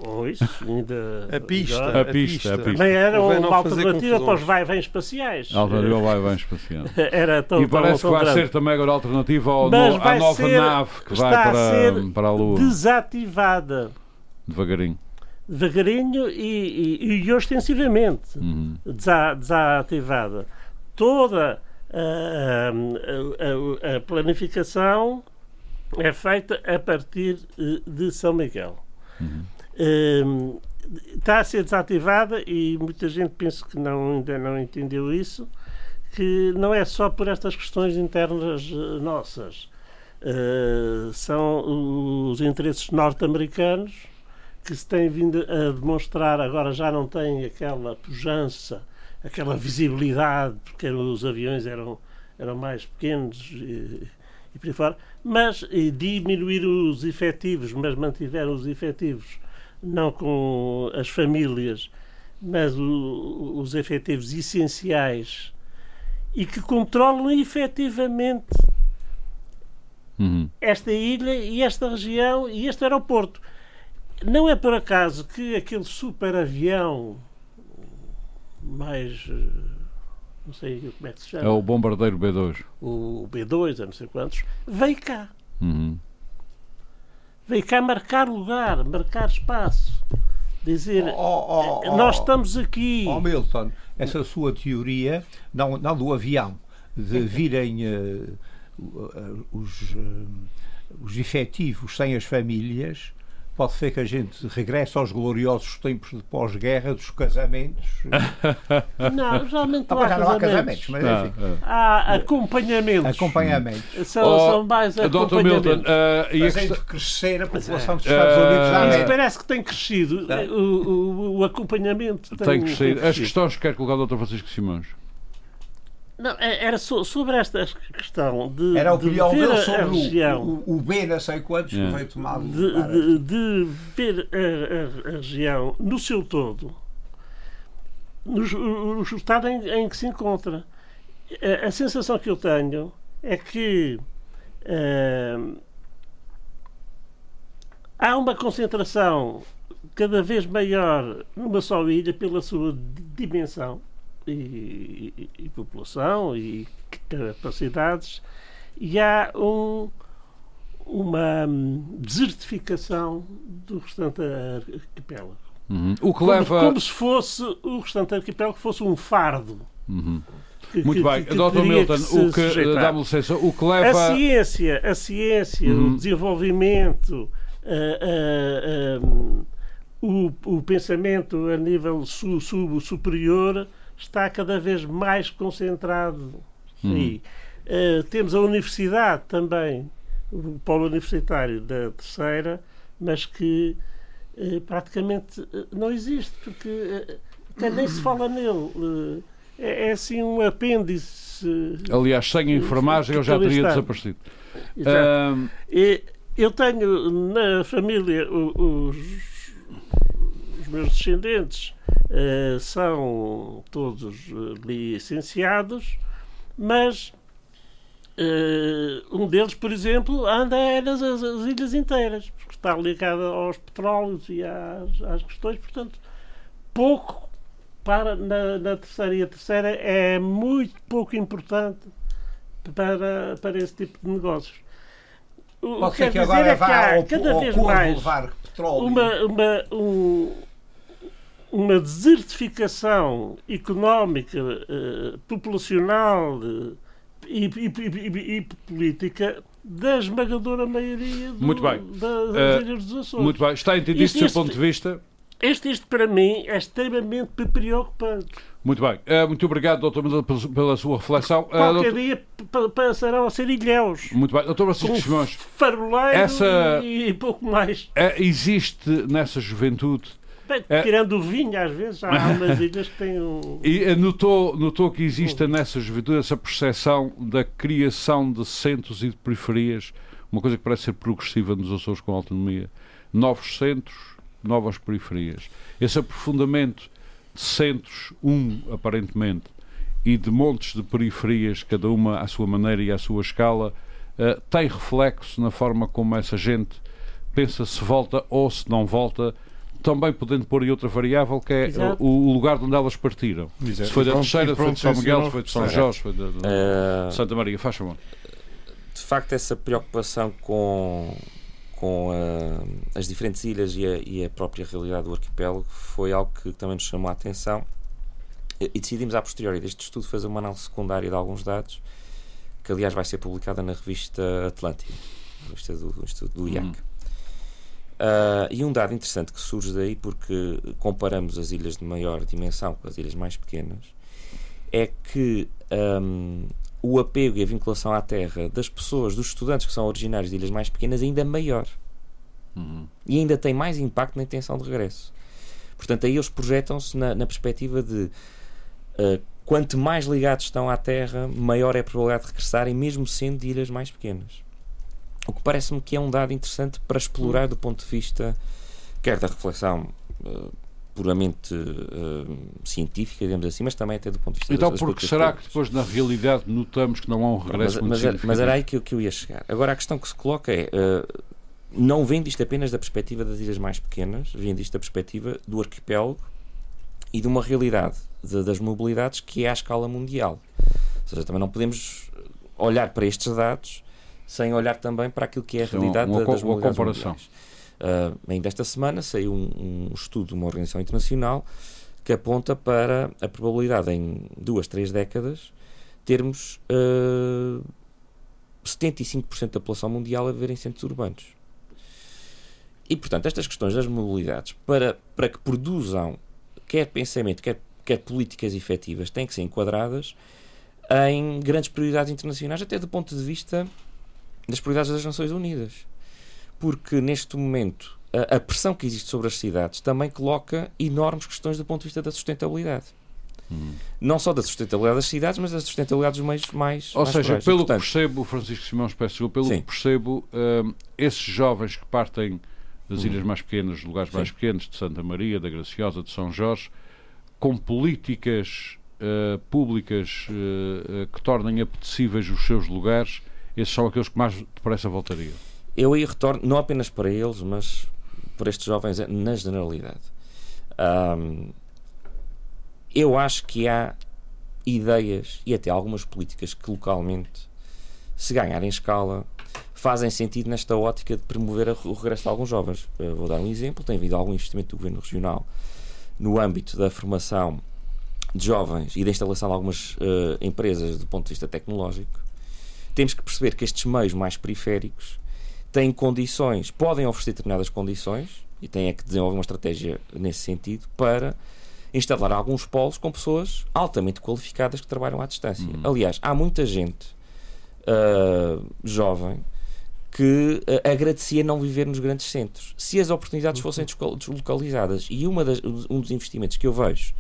Oh, isso, ainda.
A pista.
A pista, a pista.
Também era uma alternativa para os vai-vens espaciais.
Alternativa ao vai-vem espacial.
Era tão,
e parece
tão,
que vai
grande.
ser também agora alternativa ao no, à nova
ser,
nave que vai para, para a Lua.
Desativada.
Devagarinho.
Devagarinho e, e, e ostensivamente
uhum.
desativada. Toda a, a, a, a planificação é feita a partir eh, de São Miguel.
Uhum.
Um, está a ser desativada e muita gente pensa que não, ainda não entendeu isso, que não é só por estas questões internas eh, nossas. Uh, são os interesses norte-americanos que se têm vindo a demonstrar, agora já não têm aquela pujança, aquela visibilidade, porque os aviões eram, eram mais pequenos e, e por aí fora, mas diminuir os efetivos, mas mantiveram os efetivos não com as famílias, mas o, os efetivos essenciais e que controlam efetivamente uhum. esta ilha e esta região e este aeroporto. Não é por acaso que aquele super avião mais. Não sei como é que se chama.
É o bombardeiro B2.
O B2, a não sei quantos, veio cá. Uhum. Veio cá marcar lugar, marcar espaço. Dizer, oh, oh, oh, nós estamos aqui.
Oh, Milton, essa sua teoria, não, não do avião, de virem uh, uh, os, uh, os efetivos sem as famílias, pode ser que a gente regresse aos gloriosos tempos de pós-guerra dos casamentos.
Não, geralmente não, há, já não há casamentos, mas enfim. Há acompanhamentos.
Acompanhamentos.
São, oh, são mais acompanhamentos. Milton, uh,
e a crescer a população dos Estados Unidos
da América. parece que tem crescido. O, o, o acompanhamento tem,
tem crescido. Tem As questões que quer colocar o Dr. Francisco Simões.
Não, é, era sobre esta questão de.
Era a opinião de dele sobre região, o, o, B, não sei quantos, yeah. que veio tomado.
De, de, de, ver a, a, a, região no seu todo, no, no estado em, em, que se encontra. A, a, sensação que eu tenho é que uh, há uma concentração cada vez maior numa só ilha pela sua dimensão e, e, e população e capacidades, e há um, uma desertificação do restante arquipélago.
Uhum. O que leva...
como, como, se fosse o restante arquipélago fosse um fardo.
Uhum. Que, Muito que, bem, que, Dr. Milton, o que dá-me licença, o que leva
a ciência, a ciência, uhum. o desenvolvimento, uh, uh, o, o pensamento a nível su, sub, superior está cada vez mais concentrado hum. aí. Uh, temos a universidade também, o polo universitário da terceira, mas que uh, praticamente uh, não existe, porque nem se fala nele. É, é, assim um apêndice.
Aliás, sem enfermagem eu já teria desaparecido.
Eu tenho na família os meus descendentes uh, são todos eh, licenciados, mas uh, um deles, por exemplo, anda nas as, as ilhas inteiras, porque está ligado aos petróleos e às, às questões, portanto, pouco para na, na, terceira. E a terceira é muito pouco importante para, para esse tipo de negócios.
O que quer que dizer é que há cada vez mais
uma, uma, um, uma desertificação económica, uh, populacional uh, e, e, e, e, política da esmagadora maioria do,
muito bem.
das uh, Ilhas dos Açores.
Muito bem. Está entendido do seu ponto de vista?
Este, isto, para mim, é extremamente preocupante.
Muito bem. Uh, muito obrigado, doutor Mendes, pela, sua reflexão.
Qualquer doutor... dia passarão a ser ilhéus.
Muito bem. Doutor Francisco Simões.
Faroleiro essa... e pouco mais.
existe nessa juventude
é. Tirando o vinho, às vezes, há umas ilhas que têm um.
E eh, notou, notou que existe nessa juventude essa percepção da criação de centros e de periferias, uma coisa que parece ser progressiva nos Açores com autonomia. Novos centros, novas periferias. Esse aprofundamento de centros, um aparentemente, e de montes de periferias, cada uma à sua maneira e à sua escala, uh, tem reflexo na forma como essa gente pensa se volta ou se não volta também podendo pôr aí outra variável que é o, o, lugar de onde elas partiram. Exato. Se foi da Terceira, se foi de São Miguel, se foi de São Jorge, se foi de, de uh, Santa Maria. Faz favor.
De facto, essa preocupação com, com uh, as diferentes ilhas e a, e a, própria realidade do arquipélago foi algo que também nos chamou a atenção e decidimos, a posteriori deste estudo, fazer uma análise secundária de alguns dados que, aliás, vai ser publicada na revista Atlântica, revista do, do, do IAC. Hum. Uh, e um dado interessante que surge daí, porque comparamos as ilhas de maior dimensão com as ilhas mais pequenas, é que um, o apego e a vinculação à terra das pessoas, dos estudantes que são originários de ilhas mais pequenas, ainda é maior. Uhum. E ainda tem mais impacto na intenção de regresso. Portanto, aí eles projetam-se na, na, perspectiva de uh, quanto mais ligados estão à terra, maior é a probabilidade de regressarem, mesmo sendo de ilhas mais pequenas. O que parece-me que é um dado interessante para explorar do ponto de vista quer da reflexão uh, puramente uh, científica, digamos assim, mas também até do ponto de vista
Então,
das,
das porque será públicas. que depois, na realidade, notamos que não há um regresso
mas,
muito
mas, mas era aí que eu, que eu ia chegar. Agora, a questão que se coloca é, uh, não vendo isto apenas da perspectiva das ilhas mais pequenas, vendo isto da perspectiva do arquipélago e de uma realidade de, das mobilidades que é à escala mundial. Ou seja, também não podemos olhar para estes dados sem olhar também para aquilo que é a realidade uma, uma, das uma comparação. Uh, ainda esta semana saiu um, um estudo de uma organização internacional que aponta para a probabilidade em duas, três décadas termos uh, 75% da população mundial a viver em centros urbanos. E, portanto, estas questões das mobilidades, para, para que produzam quer pensamento, quer, quer políticas efetivas, têm que ser enquadradas em grandes prioridades internacionais, até do ponto de vista das prioridades das Nações Unidas. Porque, neste momento, a, a pressão que existe sobre as cidades também coloca enormes questões do ponto de vista da sustentabilidade. Hum. Não só da sustentabilidade das cidades, mas da sustentabilidade dos meios mais.
Ou
mais
seja, pelo Portanto, que percebo, Francisco Simões, peço pelo sim. que percebo, um, esses jovens que partem das hum. ilhas mais pequenas, dos lugares sim. mais pequenos, de Santa Maria, da Graciosa, de São Jorge, com políticas uh, públicas uh, que tornem apetecíveis os seus lugares, esses são aqueles que mais depressa voltariam.
Eu aí retorno, não apenas para eles, mas para estes jovens na generalidade. Um, eu acho que há ideias e até algumas políticas que localmente, se ganharem escala, fazem sentido nesta ótica de promover o regresso de alguns jovens. Eu vou dar um exemplo: tem havido algum investimento do Governo Regional no âmbito da formação de jovens e da instalação de algumas uh, empresas do ponto de vista tecnológico. Temos que perceber que estes meios mais periféricos têm condições, podem oferecer determinadas condições e têm é que desenvolver uma estratégia nesse sentido para instalar alguns polos com pessoas altamente qualificadas que trabalham à distância. Uhum. Aliás, há muita gente uh, jovem que uh, agradecia não viver nos grandes centros. Se as oportunidades uhum. fossem deslocalizadas, e uma das, um dos investimentos que eu vejo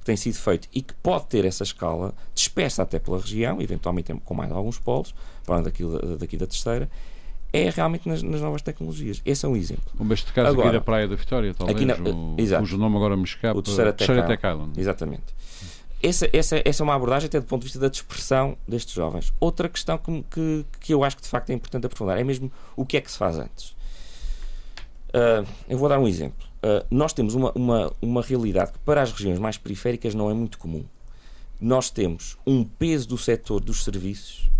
que tem sido feito e que pode ter essa escala, dispersa até pela região, eventualmente com mais alguns polos, para além daqui, daqui da terceira, é realmente nas, nas, novas tecnologias. Esse é um exemplo.
Como este caso agora, aqui da Praia da Vitória, talvez, aqui na, o, exato, cujo nome agora me escapa.
O terceiro Tech Island. Exatamente. Essa, essa, essa é uma abordagem até do ponto de vista da dispersão destes jovens. Outra questão que, que, que eu acho que de facto é importante aprofundar é mesmo o que é que se faz antes. Uh, eu vou dar um exemplo. Uh, nós temos uma, uma, uma realidade que para as regiões mais periféricas não é muito comum. Nós temos um peso do setor dos serviços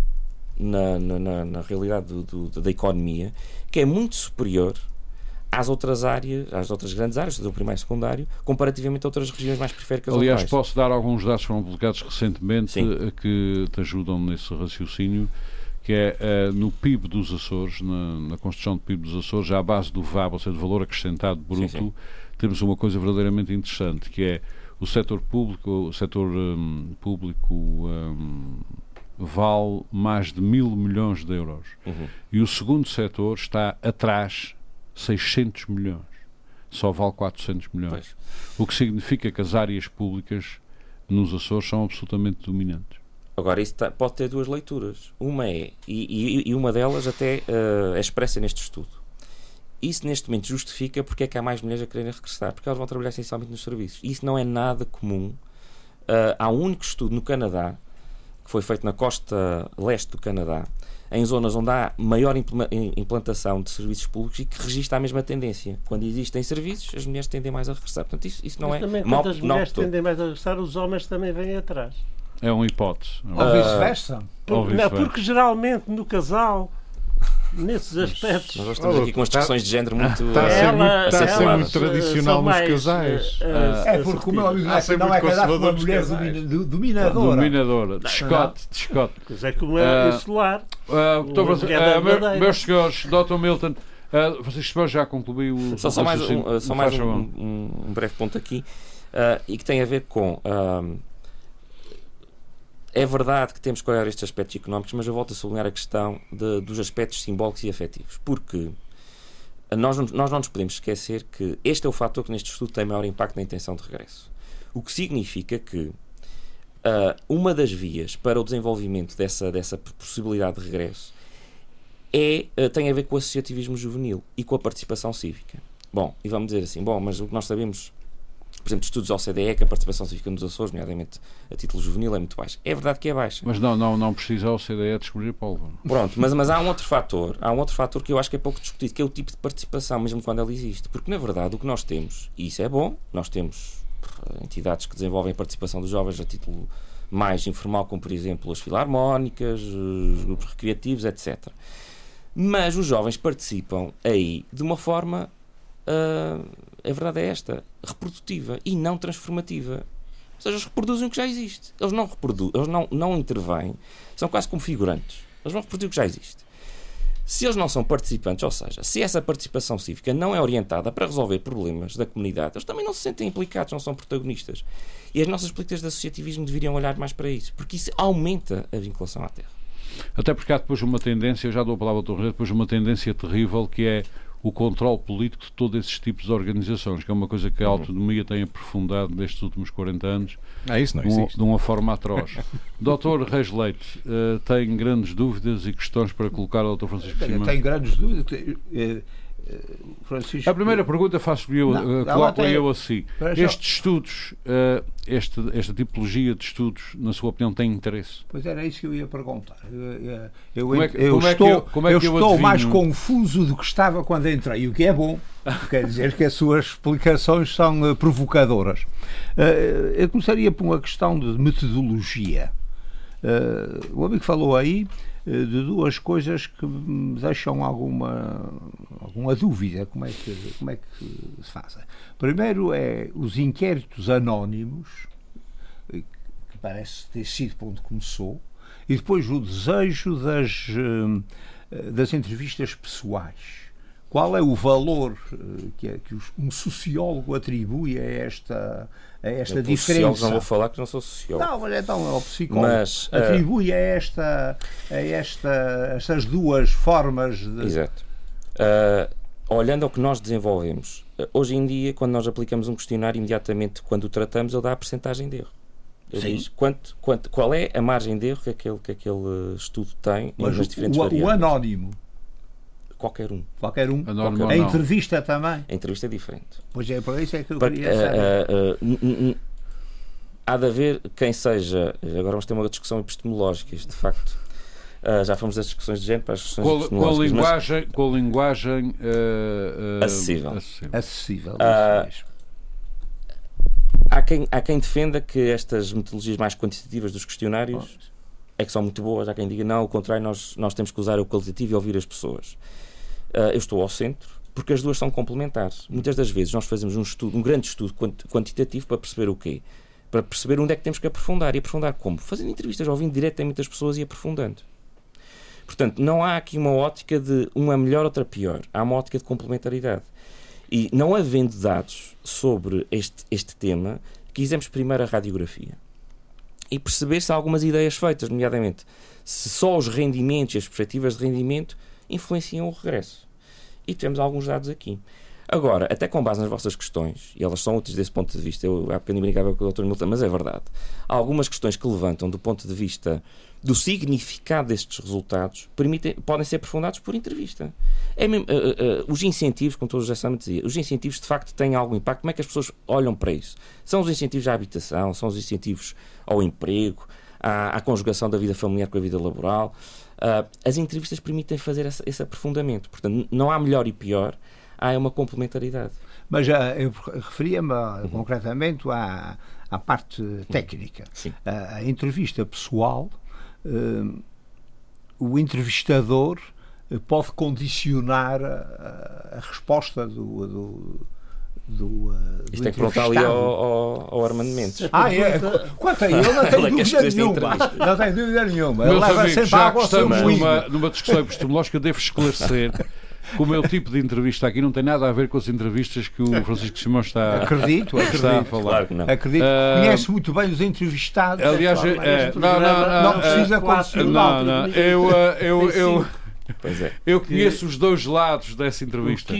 na, na, na realidade do, do, da economia que é muito superior às outras áreas, às outras grandes áreas, do primeiro e secundário, comparativamente a outras regiões mais periféricas.
Aliás, posso dar alguns dados que foram publicados recentemente Sim. Eh, que te ajudam nesse raciocínio, que é uh, no PIB dos Açores, na, na, construção do PIB dos Açores, já à base do VAB, ou seja, do valor acrescentado bruto, sim, sim. temos uma coisa verdadeiramente interessante, que é o setor público, o setor um, público um, vale mais de mil milhões de euros. Uhum. E o segundo setor está atrás 600 milhões. Só vale 400 milhões. Pois. O que significa que as áreas públicas nos Açores são absolutamente dominantes.
Agora, isso tá, pode ter duas leituras. Uma é, e, e, e uma delas até uh, é expressa neste estudo. Isso neste momento justifica porque é que há mais mulheres a quererem regressar, porque elas vão trabalhar essencialmente nos serviços. Isso não é nada comum. Uh, há um único estudo no Canadá que foi feito na costa leste do Canadá, em zonas onde há maior implantação de serviços públicos e que registra a mesma tendência. Quando existem serviços, as mulheres tendem mais a regressar. Portanto, isso, isso não
Mas
é.
Também, mal, quando as mulheres tendem mais a regressar, os homens também vêm atrás.
É uma hipótese.
Ou vice-versa.
Por, vice porque geralmente no casal nesses aspectos.
Nós estamos aqui com as discussões de género muito.
Está a ser, ela, muito, está a ser muito tradicional nos casais.
Uh, é porque o meu amigo não é, não é casado com uma mulher dominadora.
Dominadora. Descote, descote.
Pois é como é uh, solar.
Uh, meus senhores, Dr. Milton. Uh, vocês já concluiu o.
Só, só mais, um, só mais um, um, breve ponto aqui, uh, e que tem a ver com. É verdade que temos que olhar estes aspectos económicos, mas eu volto a sublinhar a questão de, dos aspectos simbólicos e afetivos. Porque nós não, nós não nos podemos esquecer que este é o fator que neste estudo tem maior impacto na intenção de regresso. O que significa que uh, uma das vias para o desenvolvimento dessa, dessa possibilidade de regresso é, uh, tem a ver com o associativismo juvenil e com a participação cívica. Bom, e vamos dizer assim, bom, mas o que nós sabemos por exemplo, estudos da OCDE, que a participação cívica nos Açores, nomeadamente a título juvenil, é muito baixa. É verdade que é baixa.
Mas não, não, não precisa a OCDE descobrir pólvora.
Pronto, mas, mas há um outro fator, há um outro fator que eu acho que é pouco discutido, que é o tipo de participação, mesmo quando ela existe. Porque, na verdade, o que nós temos, e isso é bom, nós temos eh, entidades que desenvolvem a participação dos jovens a título mais informal, como, por exemplo, as filarmónicas, os grupos recreativos, etc. Mas os jovens participam aí de uma forma uh, a verdade é esta, reprodutiva e não transformativa. Ou seja, eles reproduzem o que já existe. Eles não reproduzem, eles não, não intervêm, são quase como figurantes. Eles vão reproduzir o que já existe. Se eles não são participantes, ou seja, se essa participação cívica não é orientada para resolver problemas da comunidade, eles também não se sentem implicados, não são protagonistas. E as nossas políticas de associativismo deveriam olhar mais para isso, porque isso aumenta a vinculação à terra.
Até porque há depois uma tendência, já dou a palavra ao Torre, depois uma tendência terrível que é o controle político de todos esses tipos de organizações, que é uma coisa que a uhum. autonomia tem aprofundado nestes últimos 40 anos
ah, isso não
existe. de uma forma atroz. Doutor Reis Leite uh, tem grandes dúvidas e questões para colocar ao Dr. Francisco Simão?
Tenho grandes dúvidas. Francisco...
A primeira pergunta faço-lhe eu, não, coloco eu assim. Estes estudos, uh, este, esta tipologia de estudos, na sua opinião, tem interesse?
Pois era isso que eu ia perguntar. Eu, eu, como é que, eu como estou, é que eu, como é que eu estou mais confuso do que estava quando entrei, o que é bom. Quer dizer que as suas explicações são uh, provocadoras. eu começaria por uma questão de metodologia. o amigo falou aí eh, de duas coisas que me deixam alguma, alguma dúvida como é, que, como é que se faz. Primeiro é os inquéritos anónimos, eh, que parece ter sido para onde começou, e depois o desejo das, eh, das entrevistas pessoais. Qual é o valor que, é, que um sociólogo atribui a esta a esta eu, diferença.
Não vou falar que não sou sociólogo.
Não, mas então é o psicólogo. Mas, uh... Atribui a, esta, a esta, estas duas formas de.
Exato. Uh, olhando ao que nós desenvolvemos, uh, hoje em dia, quando nós aplicamos um questionário, imediatamente quando o tratamos, ele dá a percentagem de erro. Ele diz quanto, quanto, qual é a margem de erro que aquele, que aquele estudo tem
mas nas diferentes o. O anónimo
Qualquer um.
Qualquer um. A, a entrevista também.
A entrevista é diferente.
Pois é, por isso é que eu Porque, queria saber. Uh, uh,
há de haver quem seja. Agora vamos ter uma discussão epistemológica, isto de facto. Uh, já fomos das discussões de género para as discussões
com. Com a linguagem, mas... com a linguagem uh,
acessível.
Acessível. acessível
há, quem, há quem defenda que estas metodologias mais quantitativas dos questionários oh. é que são muito boas. Há quem diga não, ao contrário, nós, nós temos que usar o qualitativo e ouvir as pessoas. Uh, eu estou ao centro, porque as duas são complementares. Muitas das vezes nós fazemos um estudo, um grande estudo quantitativo para perceber o quê? Para perceber onde é que temos que aprofundar. E aprofundar como? Fazendo entrevistas, ouvindo diretamente as pessoas e aprofundando. Portanto, não há aqui uma ótica de uma melhor, outra pior. Há uma ótica de complementaridade. E não havendo dados sobre este, este tema, quisemos primeiro a radiografia. E perceber se há algumas ideias feitas, nomeadamente se só os rendimentos e as perspectivas de rendimento influenciam o regresso. E temos alguns dados aqui. Agora, até com base nas vossas questões, e elas são úteis desse ponto de vista, eu há bocadinho brincava com o Dr. Milton, mas é verdade. Há algumas questões que levantam do ponto de vista do significado destes resultados permitem, podem ser aprofundados por entrevista. É mesmo, uh, uh, os incentivos, como todos já José dizia, os incentivos de facto têm algum impacto. Como é que as pessoas olham para isso? São os incentivos à habitação, são os incentivos ao emprego, à, à conjugação da vida familiar com a vida laboral. Uh, as entrevistas permitem fazer esse, esse, aprofundamento. Portanto, não há melhor e pior, há uma complementaridade.
Mas uh, eu referia-me uhum. concretamente à, à parte técnica.
Sim.
Uh, a entrevista pessoal, o entrevistador pode condicionar a, a resposta do, do do, uh,
Isto é que perguntar ali ao, ao, ao Armando Mendes.
Ah, é. Quanto a ele, não tenho dúvida nenhuma. Não tenho dúvida nenhuma.
Ele leva amigos, sempre já que estamos numa, numa discussão epistemológica, devo esclarecer que o meu tipo de entrevista aqui não tem nada a ver com as entrevistas que o Francisco Simão está,
acredito, acredito,
está a falar.
Claro que não.
Acredito. Uh, Conhece muito bem os entrevistados.
Aliás, é, é, não, não, não,
não precisa uh,
Não, não. Eu, eu, eu, Pois é. Eu conheço os dois lados dessa entrevista.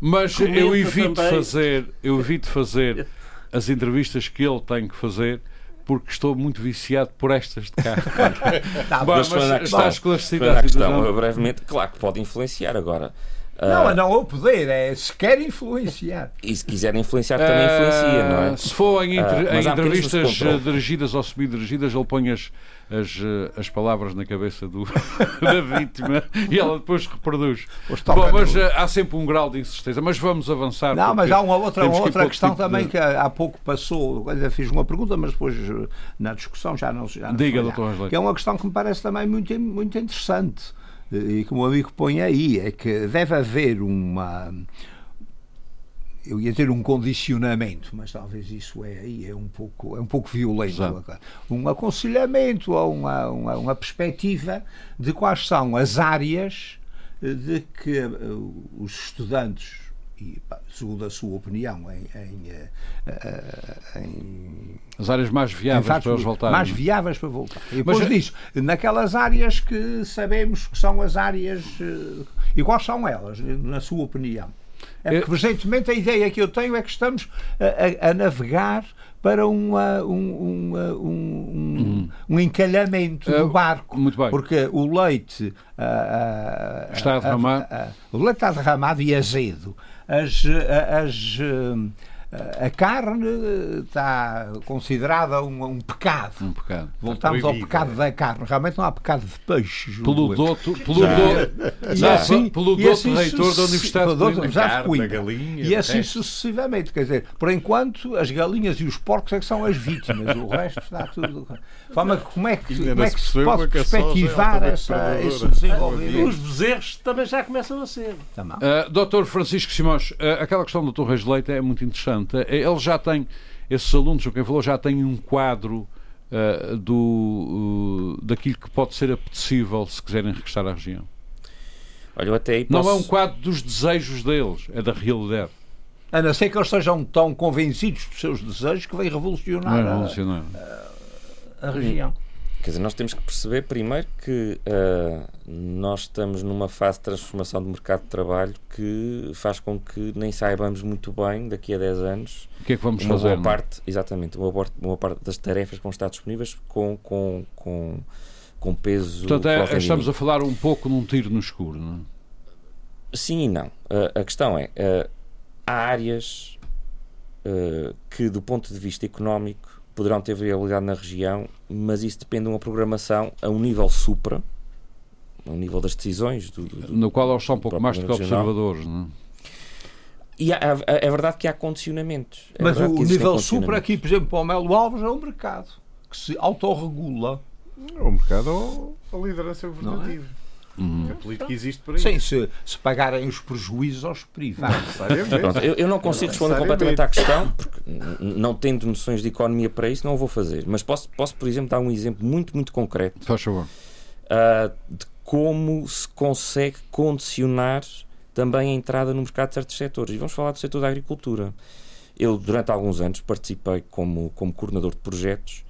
Mas eu evito também. fazer, eu evito fazer as entrevistas que ele tem que fazer porque estou muito viciado por estas de cá.
tá, mas, mas está esclarecida a questão. brevemente, claro que pode influenciar agora.
Não, uh, não é o poder, é se quer influenciar.
E se quiser influenciar, também uh, influencia, não é?
Se for em, uh, em entrevistas dirigidas ou semi-dirigidas, ele põe as, as, as palavras na cabeça do, da vítima e ela depois reproduz. Bom, mas uh, há sempre um grau de insistência. Mas vamos avançar.
Não, mas há uma outra, uma outra questão tipo também de... que há pouco passou. Ainda fiz uma pergunta, mas depois na discussão já não, já não
Diga, doutor
Que é uma questão que me parece também muito, muito interessante e que o meu amigo põe aí, é que deve haver uma. Eu ia ter um condicionamento, mas talvez isso é aí, é um pouco, é um pouco violento. Exato. Um aconselhamento ou uma, uma, uma perspectiva de quais são as áreas de que os estudantes e, segundo a sua opinião, em, em, eh, eh, em
as áreas mais viáveis para eles voltarem.
Mais viáveis para voltar. E depois Mas, disso, naquelas áreas que sabemos que são as áreas. Eh, e quais são elas, na sua opinião? É que, recentemente, a ideia que eu tenho é que estamos a, a, a navegar para uma, um, um, um, um, uhum. encalhamento do barco.
Muito bem.
Porque o leite. Uh,
uh, está derramado.
Uh, o leite está derramado e azedo as, as a carne está considerada um, um pecado.
Um pecado.
Voltamos ao pecado da carne. Realmente não há pecado de peixe.
Pelo douto, pelo douto, e assim, pelo douto assim, reitor da Universidade de Coimbra.
Carne, galinha, e assim sucessivamente. Quer dizer, por enquanto, as galinhas e os porcos é que são as vítimas. O resto está tudo... Forma, como é que, como é que se pode é perspectivar essa, esse desenvolvimento?
Os bezerros também já começam a ser.
Uh, Doutor Francisco Simões, uh, aquela questão do Torres de Leite é muito interessante. Uh, ele já tem, esses alunos, o quem falou, já tem um quadro uh, do, daquilo que pode ser apetecível se quiserem regressar à região.
Olha, até
posso... Não é um quadro dos desejos deles, é da realidade.
A não ser que eles sejam tão convencidos dos seus desejos que vem revolucionar. Não é revolucionar. A a região.
Quer dizer, nós temos que perceber primeiro que uh, nós estamos numa fase de transformação do mercado de trabalho que faz com que nem saibamos muito bem daqui a 10 anos
o que é que vamos
uma
fazer.
Boa parte, exatamente, uma boa, uma parte das tarefas que vão estar disponíveis com, com, com, com peso.
Portanto, é, estamos a falar um pouco num tiro no escuro, não é?
Sim e não. Uh, a questão é: uh, há áreas que, do ponto de vista económico, poderão ter viabilidade na região, mas isso depende de uma programação a um nível supra, a um nível das decisões. Do, do,
no qual eles são um pouco mais do que observadores, não é?
E há, é verdade que há condicionamentos.
É mas o nível supra aqui, por exemplo, para o Melo Alves é um mercado que se autorregula.
É um mercado ou a liderança governativa. Uhum. A política existe para isso.
Sim, se, se pagarem os prejuízos aos privados.
Pronto, eu, eu, não consigo responder completamente à questão, porque não tendo noções de economia para isso, não o vou fazer. Mas posso, posso por exemplo, dar um exemplo muito, muito concreto
Faz favor.
Uh, de como se consegue condicionar também a entrada no mercado de certos setores. E vamos falar do setor da agricultura. Eu, durante alguns anos, participei como, como coordenador de projetos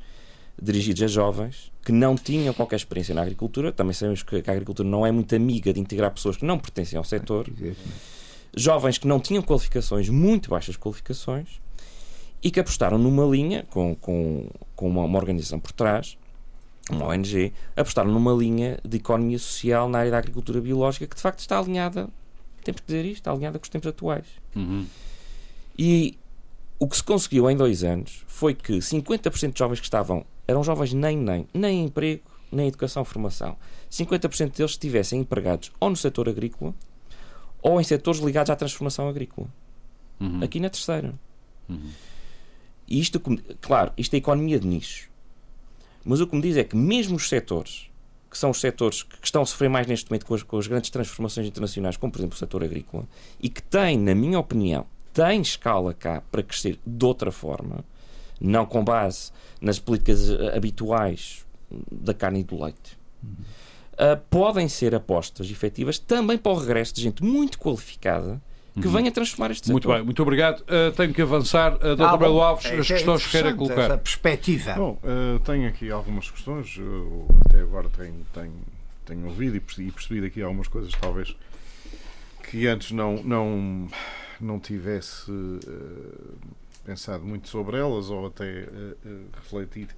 dirigidos a jovens que não tinham qualquer experiência na agricultura. Também sabemos que a agricultura não é muito amiga de integrar pessoas que não pertencem ao setor. Jovens que não tinham qualificações, muito baixas qualificações, e que apostaram numa linha, com, com, com uma, uma organização por trás, uma ONG, apostaram numa linha de economia social na área da agricultura biológica que de facto está alinhada, temos que dizer isto, está alinhada com os tempos atuais.
Uhum.
E o que se conseguiu em dois anos foi que 50% de jovens que estavam eram jovens nem nem, nem emprego, nem educação formação. 50% deles estivessem empregados ou no setor agrícola ou em setores ligados à transformação agrícola.
Uhum.
Aqui na terceira.
Uhum.
E isto, claro, isto é economia de nicho. Mas o que me diz é que mesmo os setores, que são os setores que estão a sofrer mais neste momento com as, com as grandes transformações internacionais, como por exemplo o setor agrícola, e que têm, na minha opinião, têm escala cá para crescer de outra forma, não com base nas políticas eh, habituais da carne e do leite. Uh, podem ser apostas efetivas também para o regresso de gente muito qualificada que uhum. venha transformar este setor.
Muito bem, muito obrigado. Uh, tenho que avançar. Uh, Dr. Belo Alves, é, as questões que queira colocar. Essa
perspectiva.
Bom, uh, tenho aqui algumas questões. Eu, até agora tenho, tenho, tenho ouvido e percebido aqui algumas coisas, talvez, que antes não, não, não tivesse uh, pensado muito sobre elas ou até uh, uh, refletido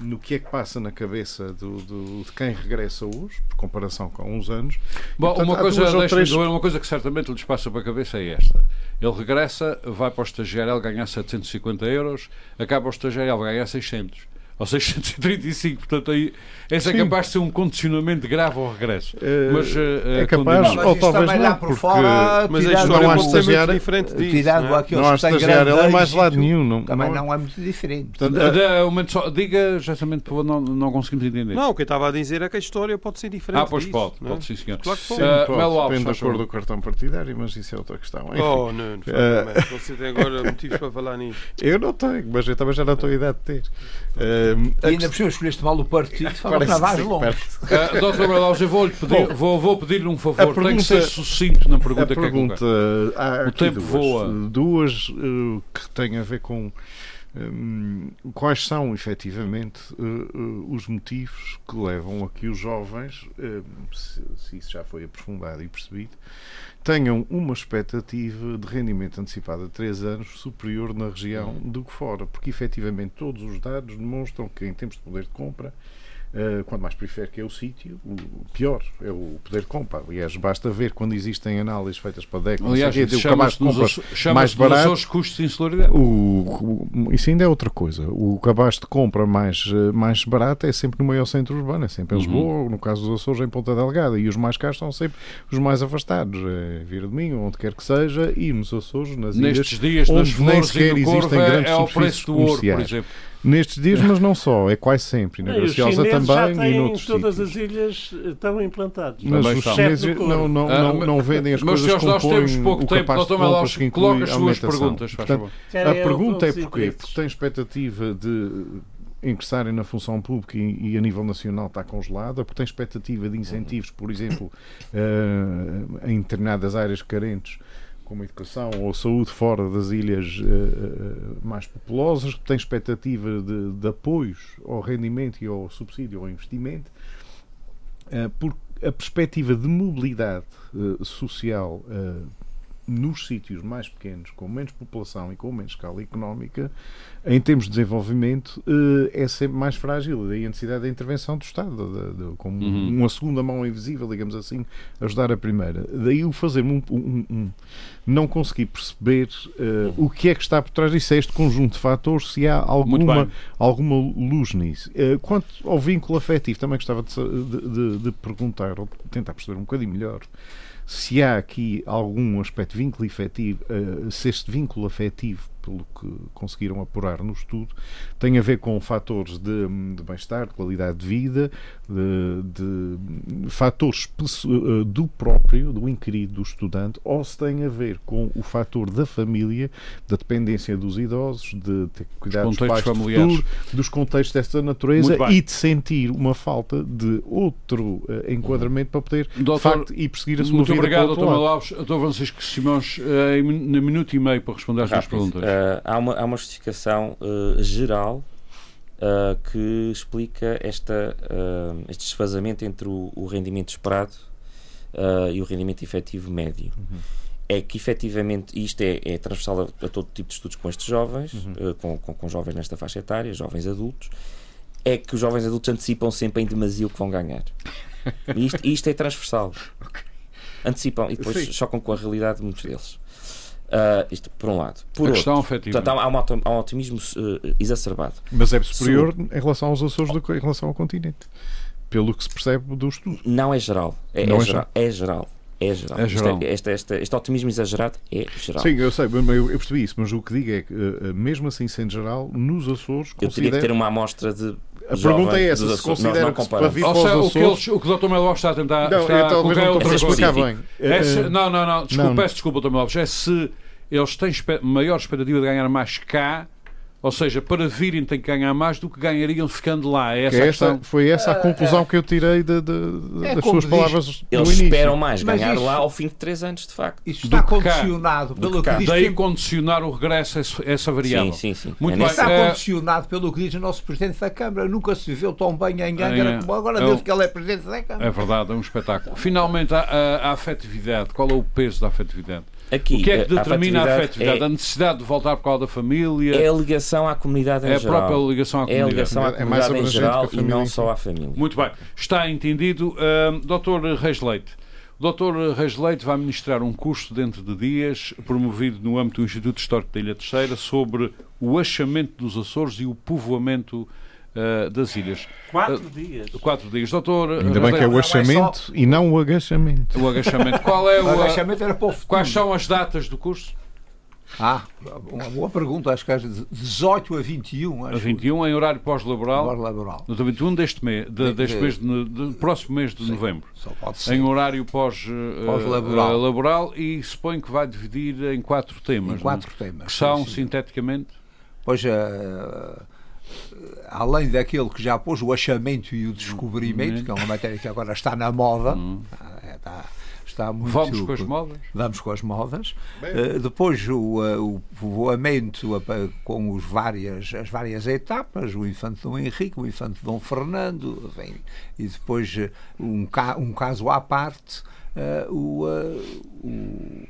no que é que passa na cabeça do, do, de quem regressa hoje, por comparação com uns anos.
Bom, portanto, uma, coisa, três... uma coisa que certamente lhes passa para a cabeça é esta. Ele regressa, vai para o estagiário, ele ganha 750 euros, acaba o estagiário, ele ganha 600 ou 635, portanto aí esse é Sim. capaz de ser um condicionamento grave ao regresso.
Uh, mas uh, é capaz, ou talvez não, porque fora,
mas a história não há estagiário diferente disso. Tirado
não, é? não há estagiário, ele é mais lado nenhum.
Não, também não, não é muito diferente.
Portanto, uh, só, diga, justamente, por favor, não, não conseguimos entender.
Não, o que eu estava a dizer é que a história pode ser diferente.
Ah, pois
disso,
pode,
não?
pode sim, senhor.
Claro que pode.
Sim, pode. Melo Alves, depende da cor do cartão partidário, mas isso é outra questão.
Enfim. Oh, não, não você tem agora motivos para falar nisso.
Eu não tenho, mas eu também já não estou a idade de ter.
E ainda por cima escolheste mal o partido, fala que vais longe.
Uh, Doutor eu vou-lhe pedir, vou, vou pedir-lhe um favor. Pergunta, Tem que ser sucinto na pergunta,
a pergunta
que é
O tempo duas, voa. Duas uh, que têm a ver com um, quais são efetivamente uh, uh, os motivos que levam a que os jovens, uh, se, se, isso já foi aprofundado e percebido, tenham uma expectativa de rendimento antecipado a 3 anos superior na região do que fora, porque efetivamente todos os dados demonstram que em termos de poder de compra quanto mais periférico é o sítio, o pior é o poder de compra. Aliás, basta ver quando existem análises feitas para décadas,
Aliás,
o cabaz de
mais
barato.
Os custos de insularidade.
O, o, isso ainda é outra coisa. O cabaz de compra mais, eh, mais barato é sempre no maior centro urbano, é sempre em Lisboa, uhum. no caso dos Açores, em Ponta Delgada. E os mais caros são sempre os mais afastados, é Vira de Minho, onde quer que seja, e nos Açores, nas
Nestes
ilhas,
dias,
onde
nas
nem sequer existem
é,
grandes
é o preço do ouro, por exemplo.
Nestes dias, mas não só, é quase sempre. Na Graciosa também
e
noutros
todas
sítios.
as ilhas estão implantados.
Mas os chineses não, não, não, não vendem as
mas,
coisas
nós temos pouco tempo,
compras que
coloca as suas perguntas.
Portanto, a pergunta é porquê? Porque tem expectativa de ingressarem na função pública e, e, a nível nacional está congelada, porque tem expectativa de incentivos, por exemplo, uh, em determinadas áreas carentes como educação ou saúde fora das ilhas uh, mais populosas, que têm expectativa de, de, apoios ao rendimento e ao subsídio ao investimento, uh, porque a perspectiva de mobilidade social nos sítios mais pequenos, com menos população e com menos escala económica, em termos de desenvolvimento, eh, é sempre mais frágil. Daí a necessidade da intervenção do Estado, de, de, como uhum. uma segunda mão invisível, digamos assim, ajudar a primeira. Daí o fazer um, um, um, não conseguir perceber uh, o que é que está por trás disso, é este conjunto de fatores, se há alguma, alguma luz nisso. Uh, quanto ao vínculo afetivo, também gostava de, de, de perguntar, ou tentar perceber um bocadinho melhor se há aqui algum aspecto vínculo efetivo, uh, se este vínculo afetivo pelo que conseguiram apurar no estudo, tem a ver com fatores de, de bem-estar, de qualidade de vida, de, de, fatores eh, do próprio, do inquirido, do estudante, ou se tem a ver com o fator da família, da dependência dos idosos, de ter que cuidar dos pais familiares. Futuro, dos contextos desta natureza e de sentir uma falta de outro uh, enquadramento para poder Doutor, facto, e perseguir a sua
muito
vida.
Muito obrigado, Dr. Alves. Dr. Francisco Simões, uh, em minuto e meio para responder às suas perguntas.
Uh, há, uma, há uma justificação uh, geral uh, que explica esta, este desfazamento entre o, o rendimento esperado e o rendimento efetivo médio. Uhum. É que efetivamente isto é, é transversal a, a, todo tipo de estudos com estes jovens, uhum. com, com, com jovens nesta faixa etária, jovens adultos, é que os jovens adultos antecipam sempre em demasia o que vão ganhar. E isto, isto é transversal. Antecipam e depois Sim. chocam com a realidade de muitos deles. Uh, isto por um lado. Por
a
outro. Portanto, há, há, um otimismo uh, exacerbado.
Mas é superior em relação aos Açores do que em relação ao continente. Pelo que se percebe do estudo.
Não é geral. É, Não é, é geral. É geral. É geral. É geral. Este, este, este, otimismo exagerado é geral.
Sim, eu sei, eu, eu percebi isso, mas o que digo é que, uh, mesmo assim sendo geral, nos Açores.
Eu teria que ter uma amostra de
a pergunta é essa, se considera não, não que para vir para os
seja,
Açores...
o, que o Dr. Melo está a tentar...
Não,
está,
eu talvez não estou a explicar bem.
É se, não, não, não, desculpa, não. peço desculpa, Dr. Melo, é se eles têm maior expectativa de ganhar mais cá ou seja, para virem têm que ganhar mais do que ganhariam ficando lá. É essa
é essa, foi essa a ah, conclusão que eu tirei de, de, é das suas diz, palavras
Eles esperam mais ganhar isso, lá ao fim de 3 anos, de facto.
Isso está condicionado cá, pelo que, que diz.
Daí condicionar o regresso essa, essa variável.
Sim, sim, sim.
Muito é bem. Está é... condicionado pelo que diz o nosso Presidente da Câmara. Nunca se viveu tão bem em Angra é, como agora, é desde que ele é Presidente da Câmara.
É verdade, é um espetáculo. Finalmente, a, a, a afetividade. Qual é o peso da afetividade? Aqui, o que é que determina a afetividade? É, a necessidade de voltar para causa da família?
É a ligação à comunidade em
é
geral.
É a própria ligação à comunidade.
É a ligação à comunidade é em geral e não só à família.
Muito bem. Está entendido. Uh, Dr. Reis Leite. O Dr. Reis Leite vai ministrar um curso dentro de dias, promovido no âmbito do Instituto Histórico da Ilha Terceira, sobre o achamento dos Açores e o povoamento uh, das ilhas.
Quatro uh, dias.
Quatro dias. Doutor,
Ainda bem que é o achamento só... e não o agachamento.
O agachamento. Qual é o,
o agachamento era para o
Quais são as datas do curso?
Ah, uma boa pergunta. Acho que é de 18 a 21.
Acho. A 21 em horário pós-laboral.
Pós-laboral.
No 21 deste mês, de, deste de, mês, de, de, próximo mês de sim, novembro.
Só pode ser.
Em horário pós-laboral. Uh, laboral, e suponho que vai dividir em quatro temas.
Em quatro
não?
temas.
Que são, sim, sinteticamente.
Pois, uh, além daquele que já pôs o achamento e o descobrimento, que é uma matéria que agora está na moda. Uhum. Está, está muito.
Vamos com as modas?
Vamos com as modas. Uh, depois o, uh, o povoamento uh, com os várias, as várias etapas, o Infante Dom Henrique, o Infante Dom Fernando, vem, e depois um, ca, um caso à parte, o, o,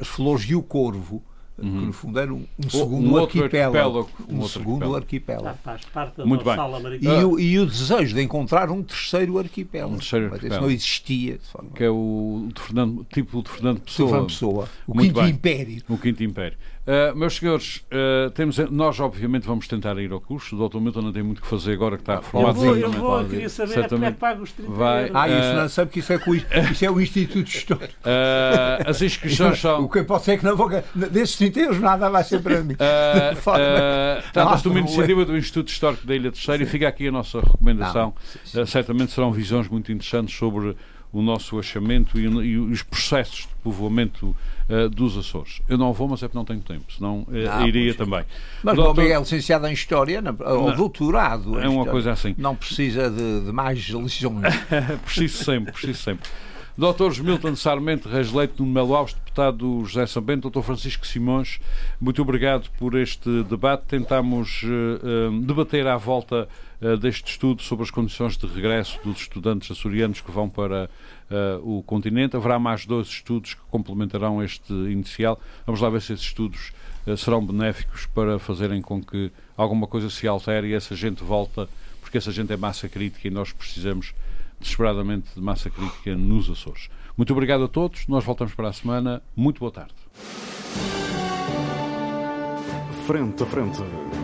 as flores e o corvo Uhum. que no fundo era um, um segundo um arquipélago, arquipélago, Um, um segundo arquipélago. Já
faz parte da
Muito bem.
E, o, e o desejo de encontrar um terceiro arquipélago. Um terceiro arquipélago. Isso não existia.
Que é o de Fernando, tipo de Fernando Pessoa. Fernando
Pessoa. O Muito Quinto bem. Império.
O Quinto Império. Uh, meus senhores, uh, temos, nós obviamente vamos tentar ir ao curso. O Dr. Milton não tem muito que fazer agora que está reformado.
Eu vou, eu vou, eu queria saber Certamente. como é que paga os 30 vai, euros.
Ah, isso não sabe que isso é, isso é o Instituto Histórico.
Uh, as inscrições são.
O que pode ser que não vou. Desses 30 euros nada vai ser para mim.
Uh, uh, Trata-se de uma iniciativa do Instituto Histórico da Ilha Terceira e fica aqui a nossa recomendação. Uh, certamente serão visões muito interessantes sobre o nosso achamento e, e os processos de povoamento uh, dos Açores. Eu não vou, mas é porque não tenho tempo, senão uh, não, iria também.
Mas o Miguel, licenciado em História, ou doutorado.
É uma coisa assim.
Não precisa de, de mais lições.
preciso sempre, preciso sempre. Doutores Milton Sarmento, Reis Leite, Nuno Melo Alves, deputado José Sambento, doutor Francisco Simões, muito obrigado por este debate. Tentamos uh, uh, debater à volta uh, deste estudo sobre as condições de regresso dos estudantes açorianos que vão para o continente. Haverá mais dois estudos que complementarão este inicial. Vamos lá ver se esses estudos serão benéficos para fazerem com que alguma coisa se altere e essa gente volta, porque essa gente é massa crítica e nós precisamos desesperadamente de massa crítica nos Açores. Muito obrigado a todos. Nós voltamos para a semana. Muito boa tarde.
Frente a frente.